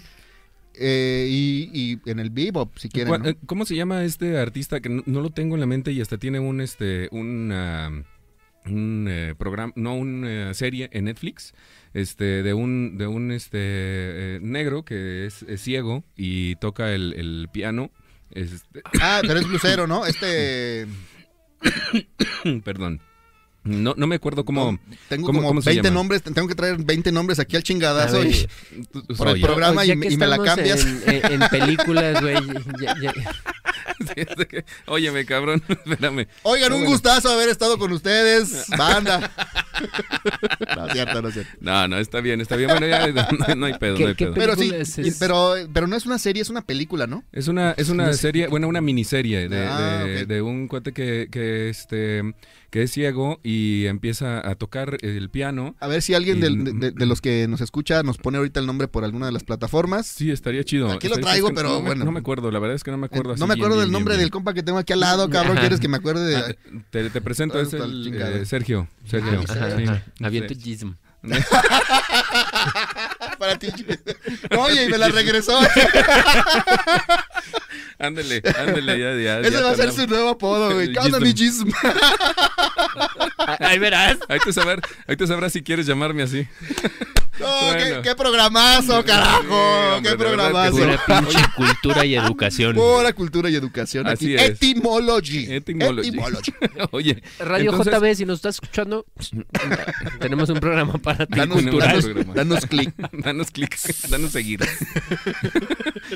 eh, y, y en el bebop, si quieren. ¿Cuál- ¿no? eh, ¿Cómo se llama este artista que no, no lo tengo en la mente y hasta tiene un este un un eh, programa, no una serie en Netflix, este de un de un este eh, negro que es, es ciego y toca el, el piano, este, Ah, pero es blusero, ¿no? Este. perdón. No, no me acuerdo cómo no, tengo cómo- como cómo se 20 llama? nombres, tengo que traer 20 nombres aquí al A chingadazo. ver, y- por el programa y, me la cambias. En, en- en películas, güey. óyeme, cabrón, espérame. Oigan, un Bueno. gustazo haber estado con ustedes, banda. no es cierto, no es cierto. No, no, está bien, está bien. Bueno, ya no, no hay pedo, ¿Qué- no hay qué pedo. Pero sí, es? pero, pero no es una serie, es una película, ¿no? Es una, es una serie, bueno, una miniserie de, Ah, de un cuate que, que, este, que es ciego y empieza a tocar el piano. A ver si alguien Y- del- de, de- de los que nos escucha nos pone ahorita el nombre por alguna de las plataformas. Sí, estaría chido. Aquí lo traigo, es que pero no bueno. No me acuerdo, la verdad es que no me acuerdo. Eh, así no me acuerdo bien, del nombre bien, del compa que tengo aquí al lado, cabrón. Ajá. ¿Quieres que me acuerde de...? Ah, te, te presento, es el eh, Sergio. Sergio. Ajá, sí. ajá. Aviento. Para ti. Oye, y me la regresó. Ándale, ándale, ya, ya. Ese ya va a ser su nuevo apodo, güey. ¿Qué onda, mi Gizm? Ahí verás. Ahí te, saber, ahí te sabrás si quieres llamarme así. No, Bueno. qué, qué programazo, carajo. Sí, hombre, qué programazo. Pura pinche cultura y educación. Pura cultura y educación. Así aquí. es. Etymology. Etymology. Etymology. Oye, Radio entonces- JB, si nos estás escuchando, tenemos un programa para ti Danos, cultural. danos, danos clic. Danos clic, danos seguir.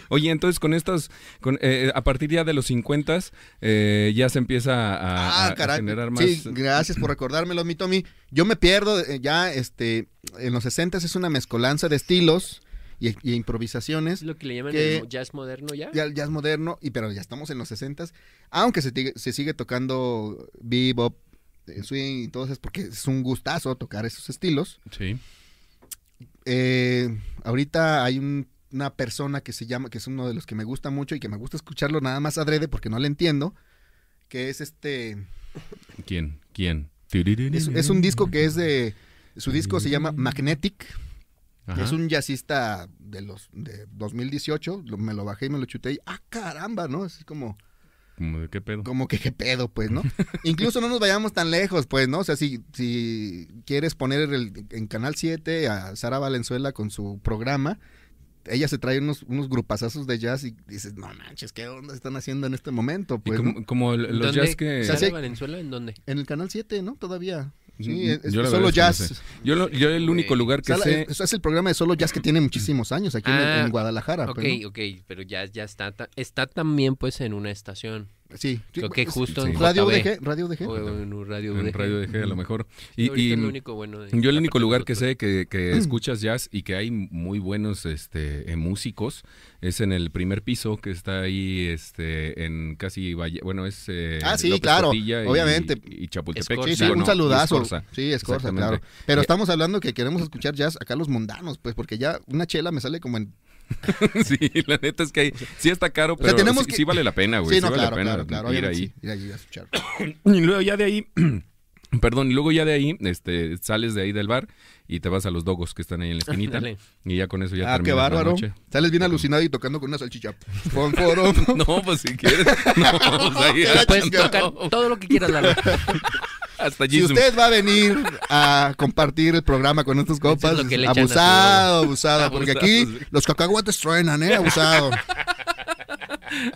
Oye, entonces con estos, con, eh, a partir ya de los 50 eh, ya se empieza a, Ah, a generar más. Sí, gracias por recordármelo, mi Tommy. Yo me pierdo eh, ya, este, en los 60 es una mezcolanza de estilos y, y improvisaciones. Es lo que le llaman Que- el jazz moderno ya. Ya, es moderno, y, pero ya estamos en los 60 aunque se, sigue- se sigue tocando bebop, eh, swing y todo eso, porque es un gustazo tocar esos estilos. Sí. Eh, ahorita hay un- una persona que se llama, que es uno de los que me gusta mucho y que me gusta escucharlo nada más adrede porque no le entiendo, que es este, ¿Quién? ¿Quién? es, es un disco que es de, su disco se llama Magnetic, Ajá. es un jazzista de los de 2018, lo- me lo bajé y me lo chuté y, ah, caramba, ¿no? Es como, ¿Cómo de qué pedo? como que qué pedo, pues, ¿no? Incluso no nos vayamos tan lejos, pues, ¿no? O sea, si, si quieres poner el- en Canal 7 a Sara Valenzuela con su programa, ella se trae unos, unos grupazazos de jazz y dices, no manches, ¿qué onda están haciendo en este momento? Y Pues, como, como los ¿Dónde? jazz que... sea, ¿Sale sí- Valenzuela en dónde? En el canal 7, ¿no? Todavía. Sí, es, yo solo no jazz. Yo, lo- yo el único lugar que Sala- sé... es, es el programa de solo jazz que tiene muchísimos años aquí en- Ah, en, Guadalajara. Ok, pues, ¿no? ok, pero ya, ya está, está también pues en una estación. Sí. Creo que es- justo sí. en Radio Radio UDG. O en un radio En UDG. Radio DG a lo mejor. Y, Ahorita y es lo único bueno de- yo el único lugar que sé que, que escuchas jazz y que hay muy buenos este, eh, músicos es en el primer piso que está ahí este, en casi Valle, bueno es eh, Ah, sí, López claro, Portilla y- obviamente. y, Chapultepec. Escorza. Sí, sí, un no, saludazo. Escorza. Sí, es cosa, Exactamente. claro. Pero Eh, estamos hablando que queremos escuchar jazz acá los mundanos, pues, porque ya una chela me sale como en. sí, la neta es que hay, sí está caro, O sea, pero tenemos sí, que- sí vale la pena, güey. Sí, Sí, vale claro, la pena claro, claro. ir ahí. sí, ir ahí a escuchar. Y luego ya de ahí, perdón, y luego ya de ahí, este, sales de ahí del bar y te vas a los dogos que están ahí en la esquinita. Dale. y ya con eso ya ah, qué la bárbaro. noche. Sales bien alucinado y tocando con una salchicha. No, pues si quieres. No, pues ahí Puedes tocar todo lo que quieras, Lalo. Hasta Si usted va a venir a compartir el programa con estos copas, abusado, abusado, porque aquí los cacahuates truenan, ¿eh? Abusado.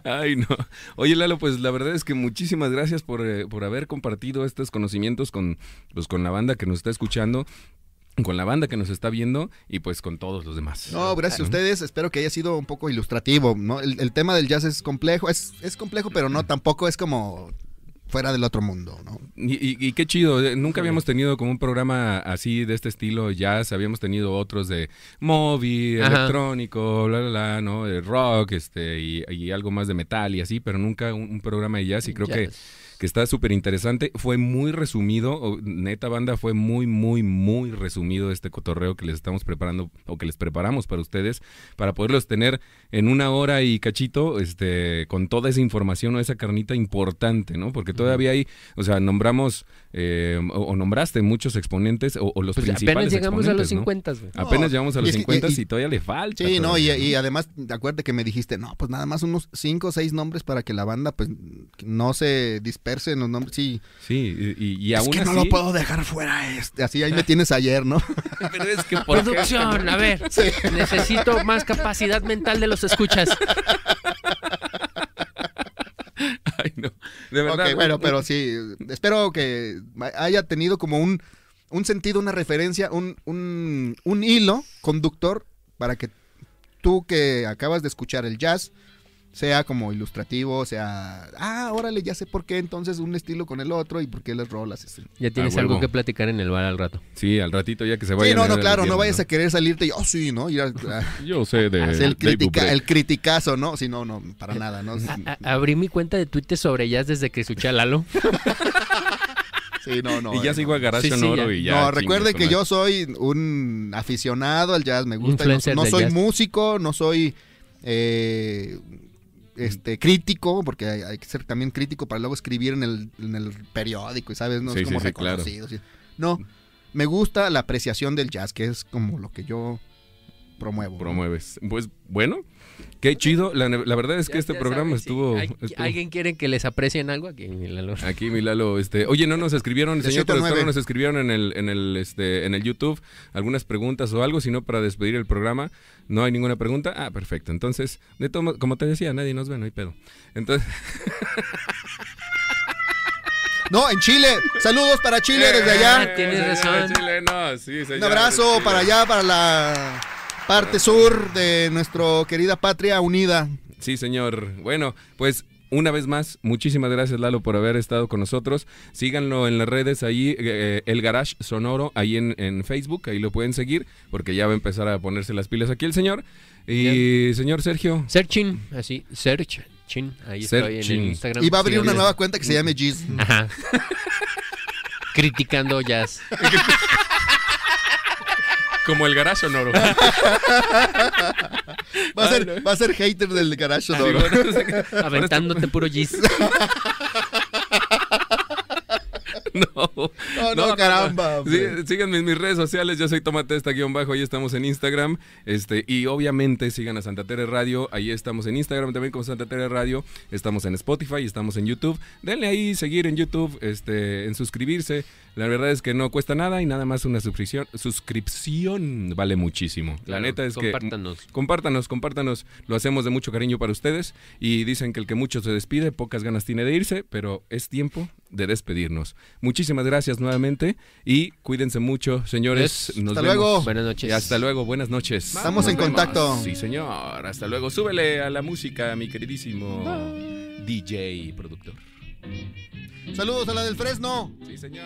Ay, no. Oye, Lalo, pues la verdad es que muchísimas gracias por, eh, por haber compartido estos conocimientos con, pues, con la banda que nos está escuchando, con la banda que nos está viendo y pues con todos los demás. No, gracias a ustedes. Espero que haya sido un poco ilustrativo, ¿no? El, el tema del jazz es complejo, es, es complejo, pero no tampoco es como fuera del otro mundo, ¿no? Y, y- y qué chido, eh, nunca habíamos tenido como un programa así de este estilo jazz, habíamos tenido otros de móvil, Ajá. electrónico, bla, bla, bla, ¿no? De rock, este, y, y algo más de metal y así, pero nunca un, un programa de jazz y creo Jazz. que está súper interesante. Fue muy resumido, neta banda, fue muy, muy, muy resumido este cotorreo que les estamos preparando o que les preparamos para ustedes, para poderlos tener en una hora y cachito, este, con toda esa información o esa carnita importante, ¿no? Porque todavía hay, o sea, nombramos eh, o, o nombraste muchos exponentes o, o los Pues principales apenas llegamos a los exponentes, ¿no? 50, güey. Apenas No, llegamos a los es que- 50 y, y- todavía le falta. Sí, no, y, y además, acuérdate que me dijiste, no, pues nada más unos cinco o seis nombres para que la banda, pues, no se disperse en los nombres. Sí, Sí, y, y- y es aún que no lo puedo dejar fuera este. Así ahí me tienes ayer, ¿no? Pero es que ¿por qué? Producción, a ver, necesito más capacidad mental de los escuchas. Ay, no. De verdad. Bueno, pero sí, espero que haya tenido como un, un sentido, una referencia, un, un, un hilo conductor para que tú que acabas de escuchar el jazz sea como ilustrativo, sea, ah, órale, ya sé por qué entonces un estilo con el otro y por qué las rolas. este. Ya tienes A algo que platicar en el bar al rato. Sí, al ratito ya que se Sí, vaya. no, no, claro, no vayas a querer salirte y, oh, sí, ¿no? Ir a- a- Yo sé de. el, critica- criticazo, ¿no? Sí, no, no, para nada, ¿no? A- a- abrí mi cuenta de Twitter sobre jazz desde que escuché a Lalo. Sí, no, no. y ya eh, sigo no. a Garage Sí, sí, ya. y ya. no, recuerden que yo soy un aficionado al jazz, me gusta. No, no soy jazz. músico, no soy eh, este crítico, porque hay, hay que ser también crítico para luego escribir en el, en el periódico, y sabes, no Sí, es como sí, sí, claro. reconocido. No, me gusta la apreciación del jazz, que es como lo que yo promuevo. ¿no? promueves. Pues bueno, qué chido. La, la verdad es que Ya- este ya programa estuvo, ¿Alguien quiere que les aprecien algo? Aquí, Lalo. Aquí mi Lalo, este, oye, no nos escribieron, señor productor, nos escribieron en el, en el, este, en el YouTube algunas preguntas o algo, sino para despedir el programa. No hay ninguna pregunta. Ah, perfecto. Entonces, de todo, mo- como te decía, nadie nos ve, no hay pedo. Entonces, No, en Chile. Saludos para Chile desde allá. Ah, tienes razón. sí, Un abrazo para allá, para la parte sur de nuestra querida patria unida. Sí, señor. Bueno, pues una vez más, muchísimas gracias Lalo por haber estado con nosotros. Síganlo en las redes ahí, eh, el Garage Sonoro, ahí en, en Facebook, ahí lo pueden seguir, porque ya va a empezar a ponerse las pilas aquí el señor. Y señor Sergio, Searching, así, search, chin, ahí estoy en el Instagram. Y va a abrir una nueva cuenta que se llame Giz. Ajá. Criticando jazz. como el Garage Sonoro. Va a ser, va a ser hater del Garage Sí, Sonoro. Aventándote puro jazz. no. No, no, No, caramba. Sí, síganme en mis redes sociales, yo soy Tomatesta guion bajo, ahí estamos en Instagram. Este, y obviamente sigan a Santa Tere Radio, ahí estamos en Instagram también como Santa Tere Radio, estamos en Spotify, estamos en YouTube. Denle ahí seguir en YouTube, este, en suscribirse. La verdad es que no cuesta nada y nada más una suscripción, suscripción vale muchísimo. La neta es que compártanos. Compártanos, compártanos. Lo hacemos de mucho cariño para ustedes. Y dicen que el que mucho se despide, pocas ganas tiene de irse, pero es tiempo de despedirnos. Muchísimas gracias nuevamente y cuídense mucho, señores. Nos Hasta vemos. luego. Buenas noches. Y hasta luego, buenas noches. Estamos Nos en vemos. contacto. Sí, señor. Hasta luego. Súbele a la música, mi queridísimo DJ productor. Saludos a la del Fresno. Sí, señor.